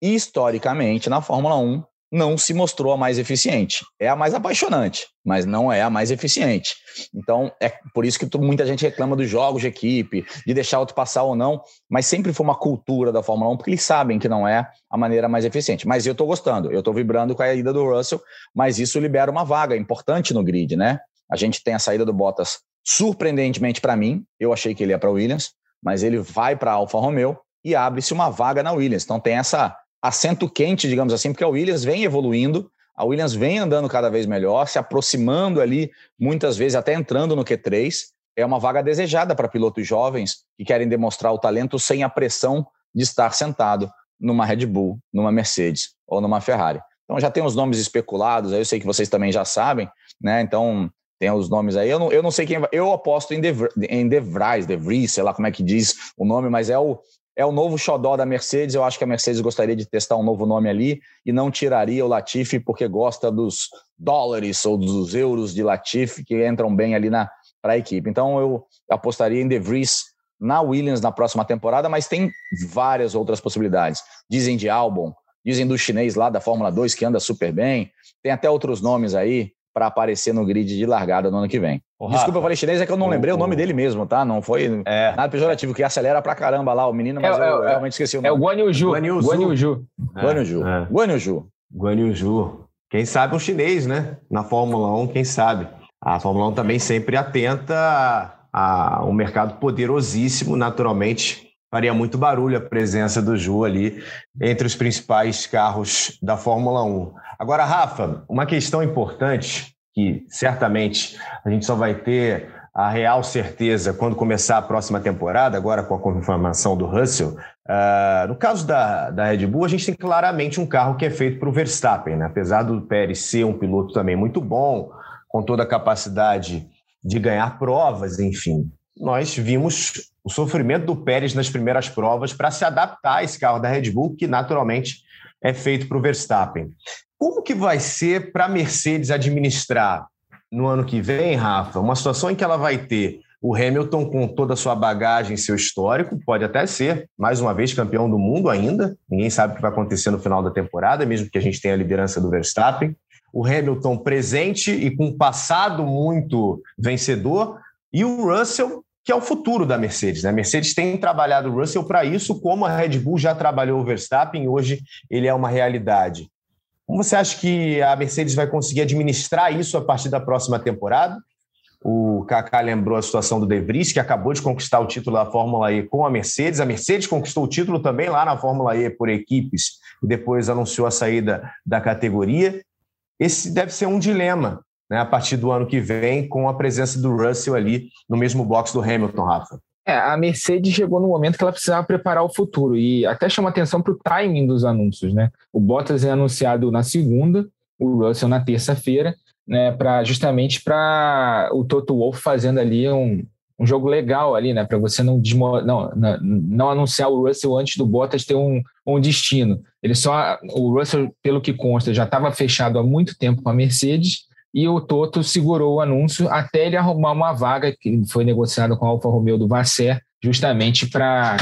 historicamente, na Fórmula 1, não se mostrou a mais eficiente. É a mais apaixonante, mas não é a mais eficiente. Então, é por isso que muita gente reclama dos jogos de equipe, de deixar outro passar ou não, mas sempre foi uma cultura da Fórmula 1, porque eles sabem que não é a maneira mais eficiente. Mas eu estou gostando, eu estou vibrando com a ida do Russell, mas isso libera uma vaga importante no grid, né? A gente tem a saída do Bottas, surpreendentemente para mim, eu achei que ele ia para Williams, mas ele vai para Alfa Romeo e abre-se uma vaga na Williams. Então tem essa assento quente, digamos assim, porque a Williams vem evoluindo, a Williams vem andando cada vez melhor, se aproximando ali, muitas vezes até entrando no Q3. É uma vaga desejada para pilotos jovens que querem demonstrar o talento sem a pressão de estar sentado numa Red Bull, numa Mercedes ou numa Ferrari. Então já tem os nomes especulados, eu sei que vocês também já sabem, né? Então tem os nomes aí. Eu não, eu não sei quem vai. Eu aposto em De, em De Vries, De Vries, sei lá como é que diz o nome, mas é o, é o novo xodó da Mercedes. Eu acho que a Mercedes gostaria de testar um novo nome ali e não tiraria o Latifi porque gosta dos dólares ou dos euros de Latifi que entram bem ali na para a equipe. Então eu apostaria em De Vries na Williams na próxima temporada, mas tem várias outras possibilidades. Dizem de Albon, dizem do chinês lá da Fórmula 2 que anda super bem. Tem até outros nomes aí para aparecer no grid de largada no ano que vem. Oh, Desculpa, eu falei chinês, é que eu não lembrei o nome dele mesmo, tá? Não foi é. nada pejorativo, que acelera pra caramba lá o menino, mas é, eu, é, realmente esqueci o nome. É o Guan Yu. Guan Yu Zhu. Guan Yu Zhu. Guan Yu Zhu. Guan Yu Zhu. Quem sabe um chinês, né? Na Fórmula 1, quem sabe. A Fórmula 1 também sempre atenta a, a um mercado poderosíssimo, naturalmente. Faria muito barulho a presença do Ju ali entre os principais carros da Fórmula 1. Agora, Rafa, uma questão importante que certamente a gente só vai ter a real certeza quando começar a próxima temporada, agora com a confirmação do Russell. Uh, no caso da, da Red Bull, a gente tem claramente um carro que é feito para o Verstappen, né? apesar do Pérez ser um piloto também muito bom, com toda a capacidade de ganhar provas, enfim. nós vimos o sofrimento do Pérez nas primeiras provas para se adaptar a esse carro da Red Bull, que naturalmente é feito para o Verstappen. Como que vai ser para a Mercedes administrar no ano que vem, Rafa, uma situação em que ela vai ter o Hamilton com toda a sua bagagem, seu histórico, pode até ser, mais uma vez, campeão do mundo ainda. Ninguém sabe o que vai acontecer no final da temporada, mesmo que a gente tenha a liderança do Verstappen. O Hamilton presente e com um passado muito vencedor. E o Russell, que é o futuro da Mercedes. Né? A Mercedes tem trabalhado o Russell para isso, como a Red Bull já trabalhou o Verstappen, hoje ele é uma realidade. Como você acha que a Mercedes vai conseguir administrar isso a partir da próxima temporada? O Kaká lembrou a situação do De Vries, que acabou de conquistar o título da Fórmula E com a Mercedes. A Mercedes conquistou o título também lá na Fórmula E por equipes e depois anunciou a saída da categoria. Esse deve ser um dilema né, a partir do ano que vem, com a presença do Russell ali no mesmo box do Hamilton, Rafa. É, a Mercedes chegou no momento que ela precisava preparar o futuro e até chama atenção para o timing dos anúncios, né? O Bottas é anunciado na segunda, o Russell na terça-feira, né? Para justamente para o Toto Wolff fazendo ali um, um jogo legal ali, né? Para você não, não, não, não anunciar o Russell antes do Bottas ter um, um destino. Ele só o Russell, pelo que consta, já estava fechado há muito tempo com a Mercedes e o Toto segurou o anúncio até ele arrumar uma vaga que foi negociada com a Alfa Romeo do Vasser, justamente para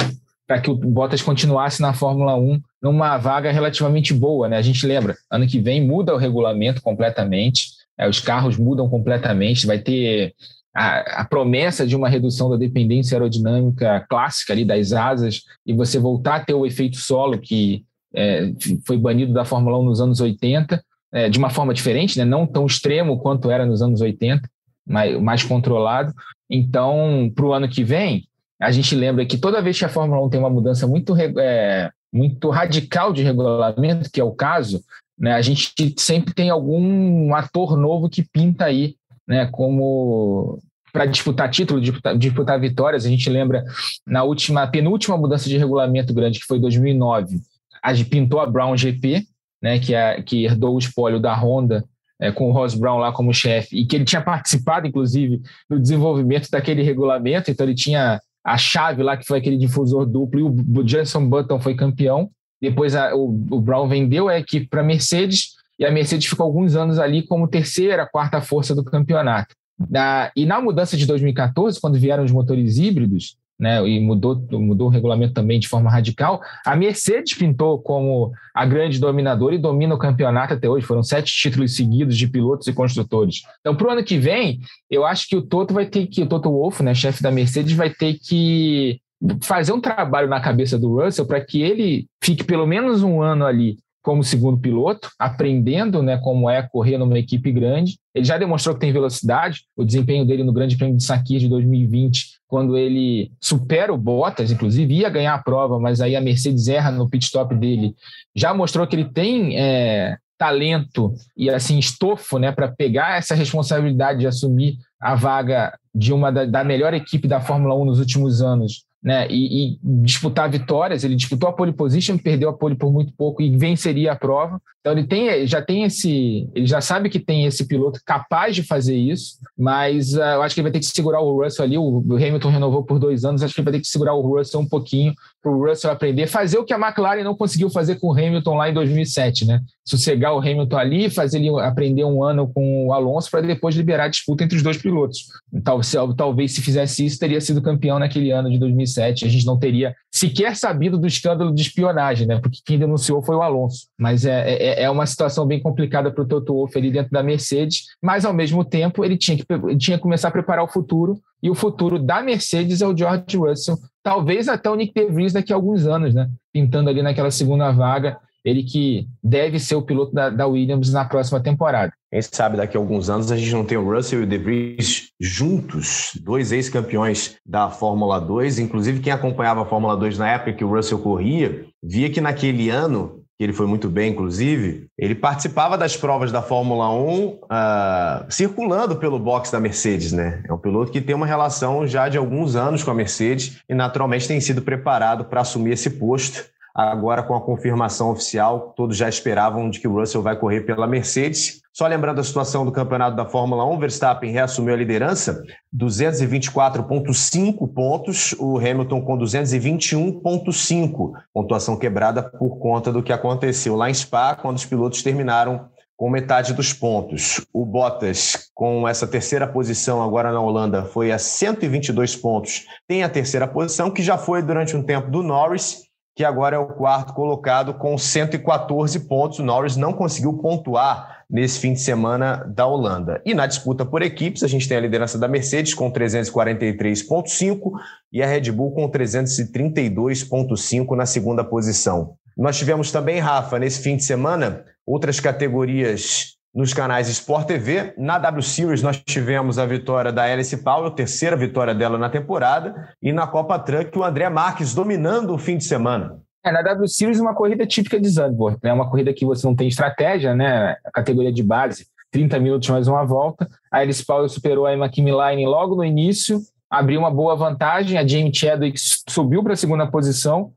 para que o Bottas continuasse na Fórmula 1 numa vaga relativamente boa, né? A gente lembra, ano que vem muda o regulamento completamente, é, os carros mudam completamente, vai ter a, a, promessa de uma redução da dependência aerodinâmica clássica ali das asas e você voltar a ter o efeito solo que é, foi banido da Fórmula 1 nos anos 80 é, de uma forma diferente, né? não tão extremo quanto era nos anos 80, mais, mais controlado. Então, para o ano que vem, a gente lembra que toda vez que a Fórmula 1 tem uma mudança muito, é, muito radical de regulamento, que é o caso, né, a gente sempre tem algum ator novo que pinta aí, né, como para disputar título, disputar, disputar vitórias. A gente lembra na última, penúltima mudança de regulamento grande, que foi 2009, a gente pintou a Brown GP, né, que, é, que herdou o espólio da Honda, é, com o Ross Brown lá como chefe, e que ele tinha participado, inclusive, no desenvolvimento daquele regulamento, então ele tinha a chave lá, que foi aquele difusor duplo, e o Jenson Button foi campeão. Depois a, o, o Brown vendeu a equipe para a Mercedes, e a Mercedes ficou alguns anos ali como terceira, quarta força do campeonato. Da, e na mudança de 2014, quando vieram os motores híbridos, né, e mudou, mudou o regulamento também de forma radical. A Mercedes pintou como a grande dominadora e domina o campeonato até hoje. Foram sete títulos seguidos de pilotos e construtores. Então, para o ano que vem, eu acho que o Toto vai ter que, o Toto Wolff, né, chefe da Mercedes, vai ter que fazer um trabalho na cabeça do Russell para que ele fique pelo menos um ano ali como segundo piloto, aprendendo né, como é correr numa equipe grande. Ele já demonstrou que tem velocidade, o desempenho dele no Grande Prêmio de Sakir de 2020, quando ele supera o Bottas, inclusive ia ganhar a prova, mas aí a Mercedes erra no pit stop dele, já mostrou que ele tem é, talento e assim estofo né, para pegar essa responsabilidade de assumir a vaga de uma da, da melhor equipe da Fórmula 1 nos últimos anos né, e, e, disputar vitórias. Ele disputou a pole position, perdeu a pole por muito pouco e venceria a prova. Então ele tem, já tem esse, ele já sabe que tem esse piloto capaz de fazer isso, mas uh, eu acho que ele vai ter que segurar o Russell ali. O, Hamilton renovou por dois anos, acho que ele vai ter que segurar o Russell um pouquinho para o Russell aprender, fazer o que a McLaren não conseguiu fazer com o Hamilton lá em 2007, né? Sossegar o Hamilton ali, fazer ele aprender um ano com o Alonso para depois liberar a disputa entre os dois pilotos. Tal, se, talvez se fizesse isso teria sido campeão naquele ano de 2007. A gente não teria sequer sabido do escândalo de espionagem, né? Porque quem denunciou foi o Alonso. Mas é, é, é uma situação bem complicada para o Toto Wolff ali dentro da Mercedes, mas ao mesmo tempo ele tinha que, ele tinha que começar a preparar o futuro, e o futuro da Mercedes é o George Russell, talvez até o Nick DeVries daqui a alguns anos, né? Pintando ali naquela segunda vaga, ele que deve ser o piloto da, da Williams na próxima temporada. Quem sabe daqui a alguns anos a gente não tem o Russell e o De Vries juntos, dois ex-campeões da Fórmula 2. Inclusive, quem acompanhava a Fórmula 2 na época que o Russell corria, via que naquele ano, que ele foi muito bem, inclusive, ele participava das provas da Fórmula 1 uh, ah, circulando pelo box da Mercedes, né? É um piloto que tem uma relação já de alguns anos com a Mercedes e naturalmente tem sido preparado para assumir esse posto Agora, com a confirmação oficial, todos já esperavam de que o Russell vai correr pela Mercedes. Só lembrando a situação do campeonato da Fórmula 1, Verstappen reassumiu a liderança, 224,5 pontos, o Hamilton com 221,5, pontuação quebrada por conta do que aconteceu lá em Spa, quando os pilotos terminaram com metade dos pontos. O Bottas, com essa terceira posição agora na Holanda, foi a 122 pontos. Tem a terceira posição, que já foi durante um tempo do Norris, que agora é o quarto colocado com 114 pontos. O Norris não conseguiu pontuar nesse fim de semana da Holanda. E na disputa por equipes, a gente tem a liderança da Mercedes com 343,5 e a Red Bull com 332,5 na segunda posição. Nós tivemos também, Rafa, nesse fim de semana, outras categorias nos canais Sport TV. Na W Series, nós tivemos a vitória da Alice Powell, terceira vitória dela na temporada, e na Copa Truck, o André Marques dominando o fim de semana. É, na W Series, uma corrida típica de Zandvoort, né? Uma corrida que você não tem estratégia, né? A categoria de base, 30 minutos mais uma volta. A Alice Powell superou a Emma Kimmeline logo no início, abriu uma boa vantagem. A Jamie Chadwick subiu para a segunda posição,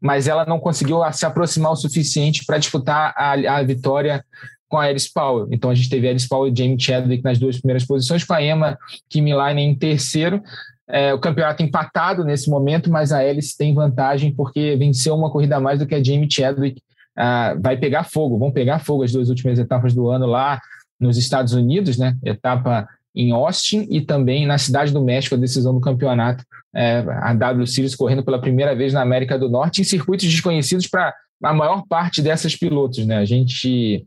mas ela não conseguiu se aproximar o suficiente para disputar a, a vitória com a Alice Powell. Então a gente teve Alice Powell e Jamie Chadwick nas duas primeiras posições, com a Emma Kimmeline em terceiro. É, o campeonato empatado nesse momento, mas a Alice tem vantagem porque venceu uma corrida a mais do que a Jamie Chadwick. Ah, vai pegar fogo, vão pegar fogo as duas últimas etapas do ano lá nos Estados Unidos, né? Etapa em Austin e também na Cidade do México, a decisão do campeonato é, a W Series correndo pela primeira vez na América do Norte em circuitos desconhecidos para a maior parte dessas pilotos. Né? A gente,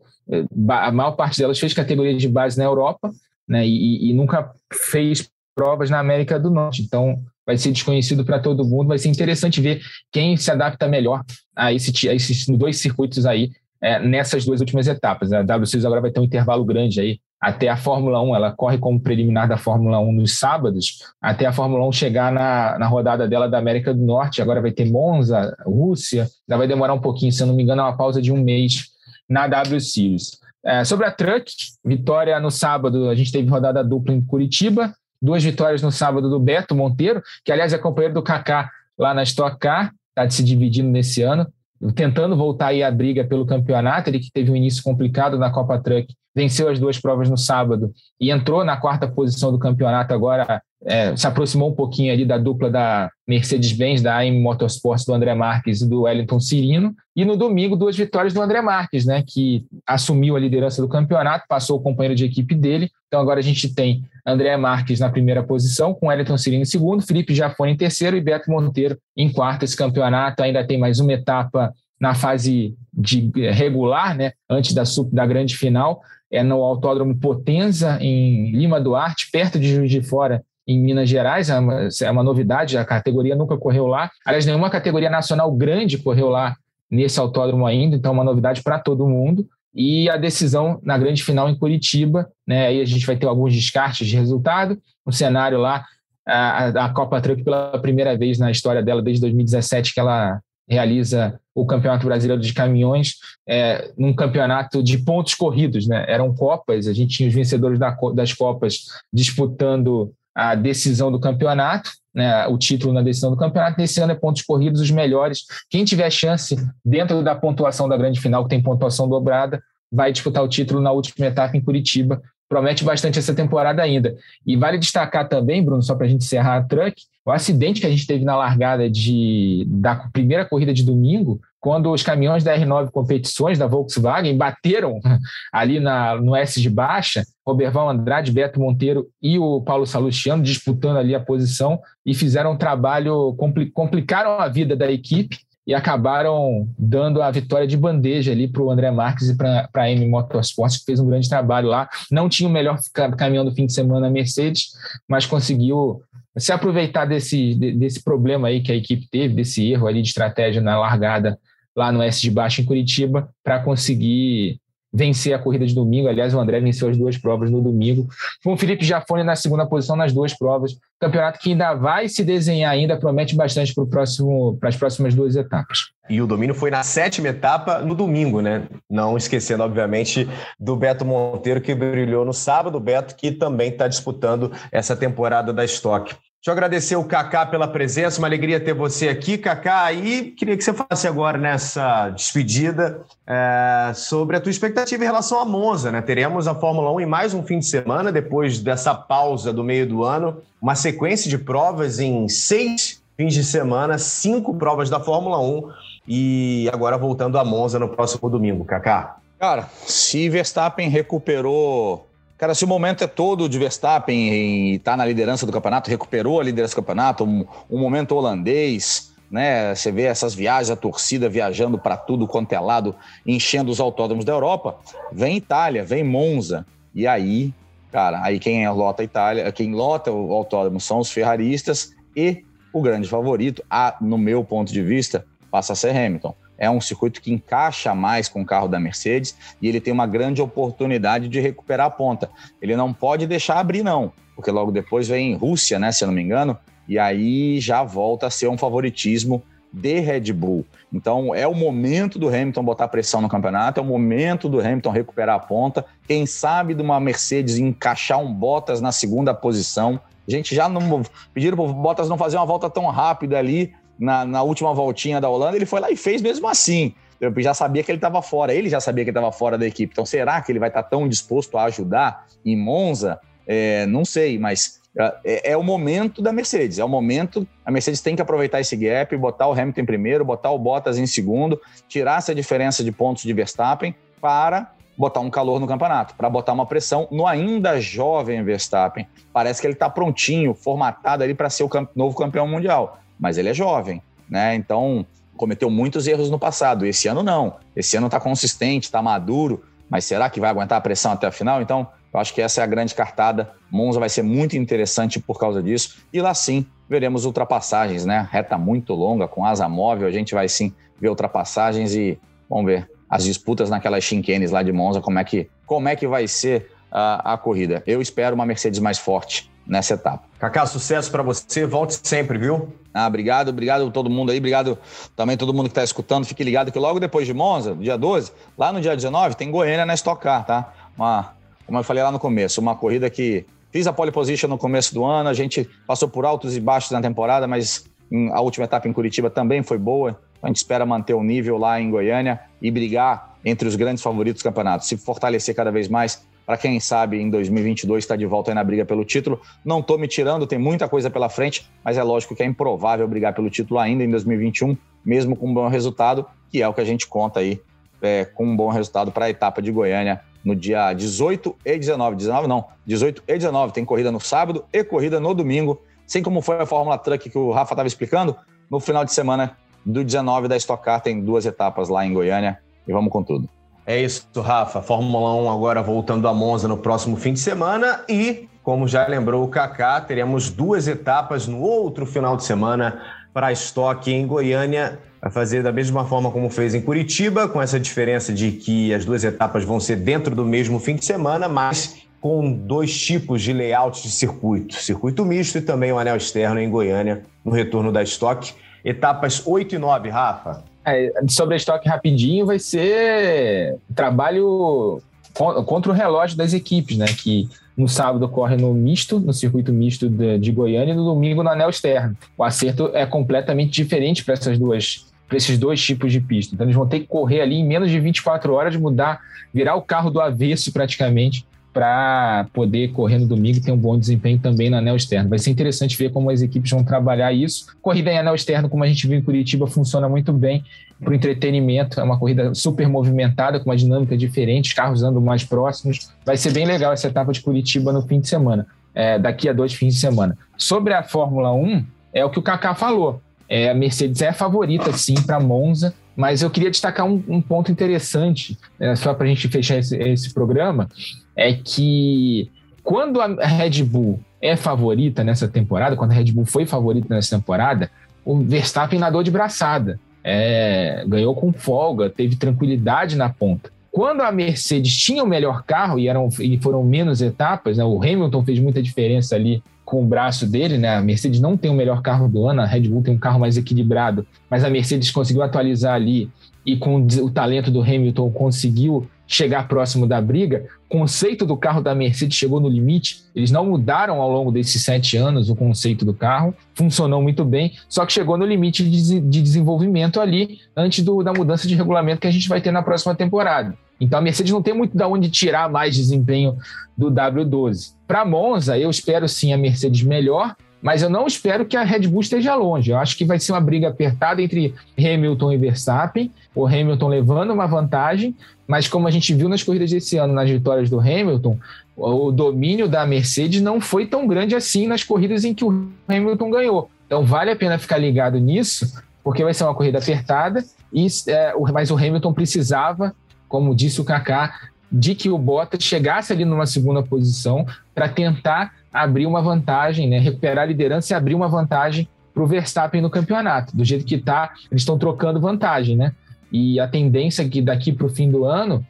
a maior parte delas fez categoria de base na Europa né? e, e nunca fez provas na América do Norte. Então, vai ser desconhecido para todo mundo. Vai ser interessante ver quem se adapta melhor a, esse, a esses dois circuitos aí é, nessas duas últimas etapas. A W Series agora vai ter um intervalo grande aí até a Fórmula 1, ela corre como preliminar da Fórmula 1 nos sábados, até a Fórmula 1 chegar na, na rodada dela da América do Norte, agora vai ter Monza, Rússia, ainda vai demorar um pouquinho, se eu não me engano, é uma pausa de um mês na W Series. É, sobre a Truck, vitória no sábado, a gente teve rodada dupla em Curitiba, duas vitórias no sábado do Beto Monteiro, que aliás é companheiro do Kaká lá na Stock Car, está se dividindo nesse ano, tentando voltar aí a briga pelo campeonato, ele que teve um início complicado na Copa Truck, venceu as duas provas no sábado e entrou na quarta posição do campeonato agora, é, se aproximou um pouquinho ali da dupla da Mercedes-Benz, da AM Motorsports, do André Marques e do Wellington Cirino. E no domingo, duas vitórias do André Marques, né, que assumiu a liderança do campeonato, passou o companheiro de equipe dele. Então agora a gente tem André Marques na primeira posição, com Wellington Cirino em segundo, Felipe Jafone em terceiro e Beto Monteiro em quarto. Esse campeonato ainda tem mais uma etapa na fase de regular, né, antes da, da grande final, é no Autódromo Potenza, em Lima Duarte, perto de Juiz de Fora, em Minas Gerais, é uma, é uma novidade, a categoria nunca correu lá. Aliás, nenhuma categoria nacional grande correu lá nesse autódromo ainda, então é uma novidade para todo mundo. E a decisão na grande final em Curitiba, né? Aí a gente vai ter alguns descartes de resultado. O cenário lá, a, a Copa Truck pela primeira vez na história dela, desde 2017, que ela realiza o Campeonato Brasileiro de Caminhões é, num campeonato de pontos corridos, né? Eram copas, a gente tinha os vencedores da, das copas disputando a decisão do campeonato, né? O título na decisão do campeonato. Nesse ano é pontos corridos, os melhores. Quem tiver chance dentro da pontuação da grande final, que tem pontuação dobrada, vai disputar o título na última etapa em Curitiba. Promete bastante essa temporada ainda. E vale destacar também, Bruno, só para a gente encerrar a truck, o acidente que a gente teve na largada de, da primeira corrida de domingo, quando os caminhões da R9 Competições da Volkswagen bateram ali na, no S de baixa, Roberval Andrade, Beto Monteiro e o Paulo Salustiano disputando ali a posição e fizeram um trabalho, complicaram a vida da equipe e acabaram dando a vitória de bandeja ali para o André Marques e para a M Motorsports, que fez um grande trabalho lá. Não tinha o melhor caminhão do fim de semana a Mercedes, mas conseguiu se aproveitar desse, desse problema aí que a equipe teve, desse erro ali de estratégia na largada lá no S de baixo em Curitiba, para conseguir vencer a corrida de domingo. Aliás, o André venceu as duas provas no domingo. Com o Felipe Jafone na segunda posição nas duas provas. Campeonato que ainda vai se desenhar ainda, promete bastante para próximo, as próximas duas etapas. E o domínio foi na sétima etapa no domingo, né? Não esquecendo, obviamente, do Beto Monteiro, que brilhou no sábado. O Beto, que também está disputando essa temporada da Stock. Deixa eu agradecer o Kaká pela presença, uma alegria ter você aqui, Kaká. E queria que você falasse agora nessa despedida é, sobre a tua expectativa em relação a Monza. Né? Teremos a Fórmula 1 em mais um fim de semana, depois dessa pausa do meio do ano, uma sequência de provas em seis fins de semana, cinco provas da Fórmula 1 e agora voltando a Monza no próximo domingo, Kaká. Cara, se Verstappen recuperou Cara, se o momento é todo de Verstappen e está na liderança do campeonato, recuperou a liderança do campeonato, um, um momento holandês, né? Você vê essas viagens, a torcida viajando para tudo quanto é lado, enchendo os autódromos da Europa. Vem Itália, vem Monza. E aí, cara, aí quem lota a Itália, quem lota o autódromo são os ferraristas e o grande favorito, a, no meu ponto de vista, passa a ser Hamilton é um circuito que encaixa mais com o carro da Mercedes e ele tem uma grande oportunidade de recuperar a ponta. Ele não pode deixar abrir, não, porque logo depois vem Rússia, né, se eu não me engano, e aí já volta a ser um favoritismo de Red Bull. Então é o momento do Hamilton botar pressão no campeonato, é o momento do Hamilton recuperar a ponta. Quem sabe de uma Mercedes encaixar um Bottas na segunda posição. A gente já não pediram para o Bottas não fazer uma volta tão rápida ali, na, na última voltinha da Holanda, ele foi lá e fez mesmo assim. Eu já sabia que ele estava fora, ele já sabia que estava fora da equipe. Então, será que ele vai estar tá tão disposto a ajudar em Monza? É, não sei, mas é, é, o momento da Mercedes. É o momento. A Mercedes tem que aproveitar esse gap, botar o Hamilton em primeiro, botar o Bottas em segundo, tirar essa diferença de pontos de Verstappen para botar um calor no campeonato, para botar uma pressão no ainda jovem Verstappen. Parece que ele está prontinho, formatado ali para ser o novo campeão mundial mas ele é jovem, né? Então cometeu muitos erros no passado. Esse ano não. Esse ano está consistente, está maduro, mas será que vai aguentar a pressão até a final? Então, eu acho que essa é a grande cartada. Monza vai ser muito interessante por causa disso. E lá sim veremos ultrapassagens, né? Reta muito longa, com asa móvel, a gente vai sim ver ultrapassagens e vamos ver as disputas naquelas chinquenes lá de Monza, como é que, como é que vai ser a, a corrida. Eu espero uma Mercedes mais forte nessa etapa. Cacá, sucesso para você. Volte sempre, viu? Ah, obrigado, obrigado a todo mundo aí, obrigado também a todo mundo que está escutando. Fique ligado que logo depois de Monza, dia 12, lá no dia 19, tem Goiânia na Stock Car, tá? Uma, como eu falei lá no começo, uma corrida que fiz a pole position no começo do ano, a gente passou por altos e baixos na temporada, mas a última etapa em Curitiba também foi boa. A gente espera manter o nível lá em Goiânia e brigar entre os grandes favoritos do campeonato, se fortalecer cada vez mais para quem sabe em 2022 está de volta aí na briga pelo título. Não estou me tirando, tem muita coisa pela frente, mas é lógico que é improvável brigar pelo título ainda em 2021, mesmo com um bom resultado, que é o que a gente conta aí é, com um bom resultado para a etapa de Goiânia no dia 18 e 19. 19 não, 18 e 19. Tem corrida no sábado e corrida no domingo. Assim como foi a Fórmula Truck que o Rafa estava explicando, no final de semana do 19 da Stock Car tem duas etapas lá em Goiânia e vamos com tudo. É isso, Rafa. Fórmula 1 agora voltando a Monza no próximo fim de semana e, como já lembrou o Kaká, teremos duas etapas no outro final de semana para estoque em Goiânia. Vai fazer da mesma forma como fez em Curitiba, com essa diferença de que as duas etapas vão ser dentro do mesmo fim de semana, mas com dois tipos de layout de circuito: circuito misto e também o anel externo em Goiânia, no retorno da estoque. Etapas 8 e 9, Rafa. É, sobre estoque rapidinho, vai ser trabalho contra o relógio das equipes, né? Que no sábado corre no misto, no circuito misto de, de Goiânia, e no domingo no anel externo. O acerto é completamente diferente para essas duas para esses dois tipos de pista. Então eles vão ter que correr ali em menos de 24 horas, mudar, virar o carro do avesso praticamente para poder correr no domingo e ter um bom desempenho também no anel externo. Vai ser interessante ver como as equipes vão trabalhar isso. Corrida em anel externo, como a gente viu em Curitiba, funciona muito bem para o entretenimento. É uma corrida super movimentada, com uma dinâmica diferente, carros andando mais próximos. Vai ser bem legal essa etapa de Curitiba no fim de semana, é, daqui a dois fins de semana. Sobre a Fórmula 1, é o que o Kaká falou. É, a Mercedes é a favorita, sim, para Monza, mas eu queria destacar um, um ponto interessante, né, só para a gente fechar esse, esse programa, é que quando a Red Bull é favorita nessa temporada, quando a Red Bull foi favorita nessa temporada, o Verstappen nadou de braçada. É, ganhou com folga, teve tranquilidade na ponta. Quando a Mercedes tinha o melhor carro e, eram, e foram menos etapas, né, o Hamilton fez muita diferença ali com o braço dele, né? A Mercedes não tem o melhor carro do ano, a Red Bull tem um carro mais equilibrado, mas a Mercedes conseguiu atualizar ali e com o talento do Hamilton conseguiu chegar próximo da briga. O conceito do carro da Mercedes chegou no limite. Eles não mudaram ao longo desses sete anos o conceito do carro. Funcionou muito bem, só que chegou no limite de, de desenvolvimento ali antes do, da mudança de regulamento que a gente vai ter na próxima temporada. Então a Mercedes não tem muito de onde tirar mais desempenho do W12. Para Monza, eu espero sim a Mercedes melhor, mas eu não espero que a Red Bull esteja longe. Eu acho que vai ser uma briga apertada entre Hamilton e Verstappen, o Hamilton levando uma vantagem, mas como a gente viu nas corridas desse ano, nas vitórias do Hamilton, o domínio da Mercedes não foi tão grande assim nas corridas em que o Hamilton ganhou. Então vale a pena ficar ligado nisso, porque vai ser uma corrida apertada, e, é, mas o Hamilton precisava, como disse o Kaká, de que o Bottas chegasse ali numa segunda posição para tentar abrir uma vantagem, né, recuperar a liderança e abrir uma vantagem para o Verstappen no campeonato. Do jeito que está, eles estão trocando vantagem, né? E a tendência é que daqui para o fim do ano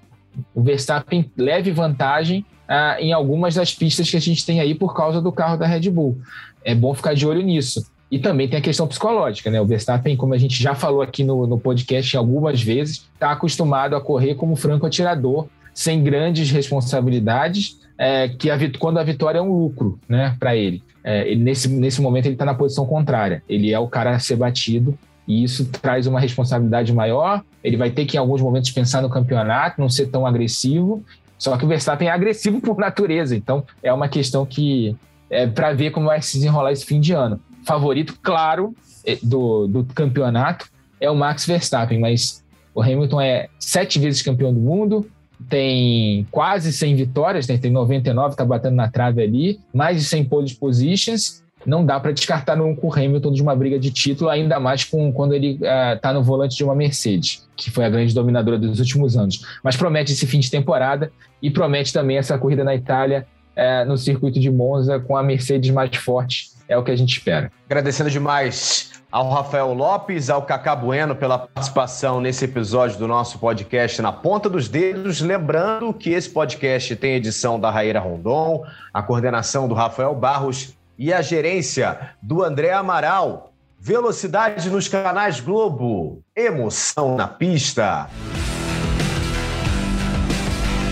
o Verstappen leve vantagem ah, em algumas das pistas que a gente tem aí por causa do carro da Red Bull. É bom ficar de olho nisso. E também tem a questão psicológica, né? O Verstappen, como a gente já falou aqui no, no podcast algumas vezes, está acostumado a correr como franco atirador, sem grandes responsabilidades, é, que a, quando a vitória é um lucro né, para ele. É, ele. Nesse, nesse momento ele está na posição contrária. Ele é o cara a ser batido e isso traz uma responsabilidade maior. Ele vai ter que, em alguns momentos, pensar no campeonato, não ser tão agressivo. Só que o Verstappen é agressivo por natureza, então é uma questão que é para ver como vai se desenrolar esse fim de ano. Favorito, claro, é, do, do campeonato é o Max Verstappen, mas o Hamilton é sete vezes campeão do mundo, tem quase 100 vitórias, né? tem 99, está batendo na trave ali, mais de 100 pole positions não dá para descartar nunca o Hamilton de uma briga de título, ainda mais com, quando ele está eh, no volante de uma Mercedes, que foi a grande dominadora dos últimos anos. Mas promete esse fim de temporada e promete também essa corrida na Itália, uh, no circuito de Monza, com a Mercedes mais forte. É o que a gente espera. Agradecendo demais ao Rafael Lopes, ao Cacá Bueno pela participação nesse episódio do nosso podcast Na Ponta dos Dedos. Lembrando que esse podcast tem edição da Raíra Rondon, a coordenação do Rafael Barros e a gerência do André Amaral. Velocidade nos canais Globo. Emoção na pista.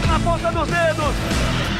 Na ponta dos dedos.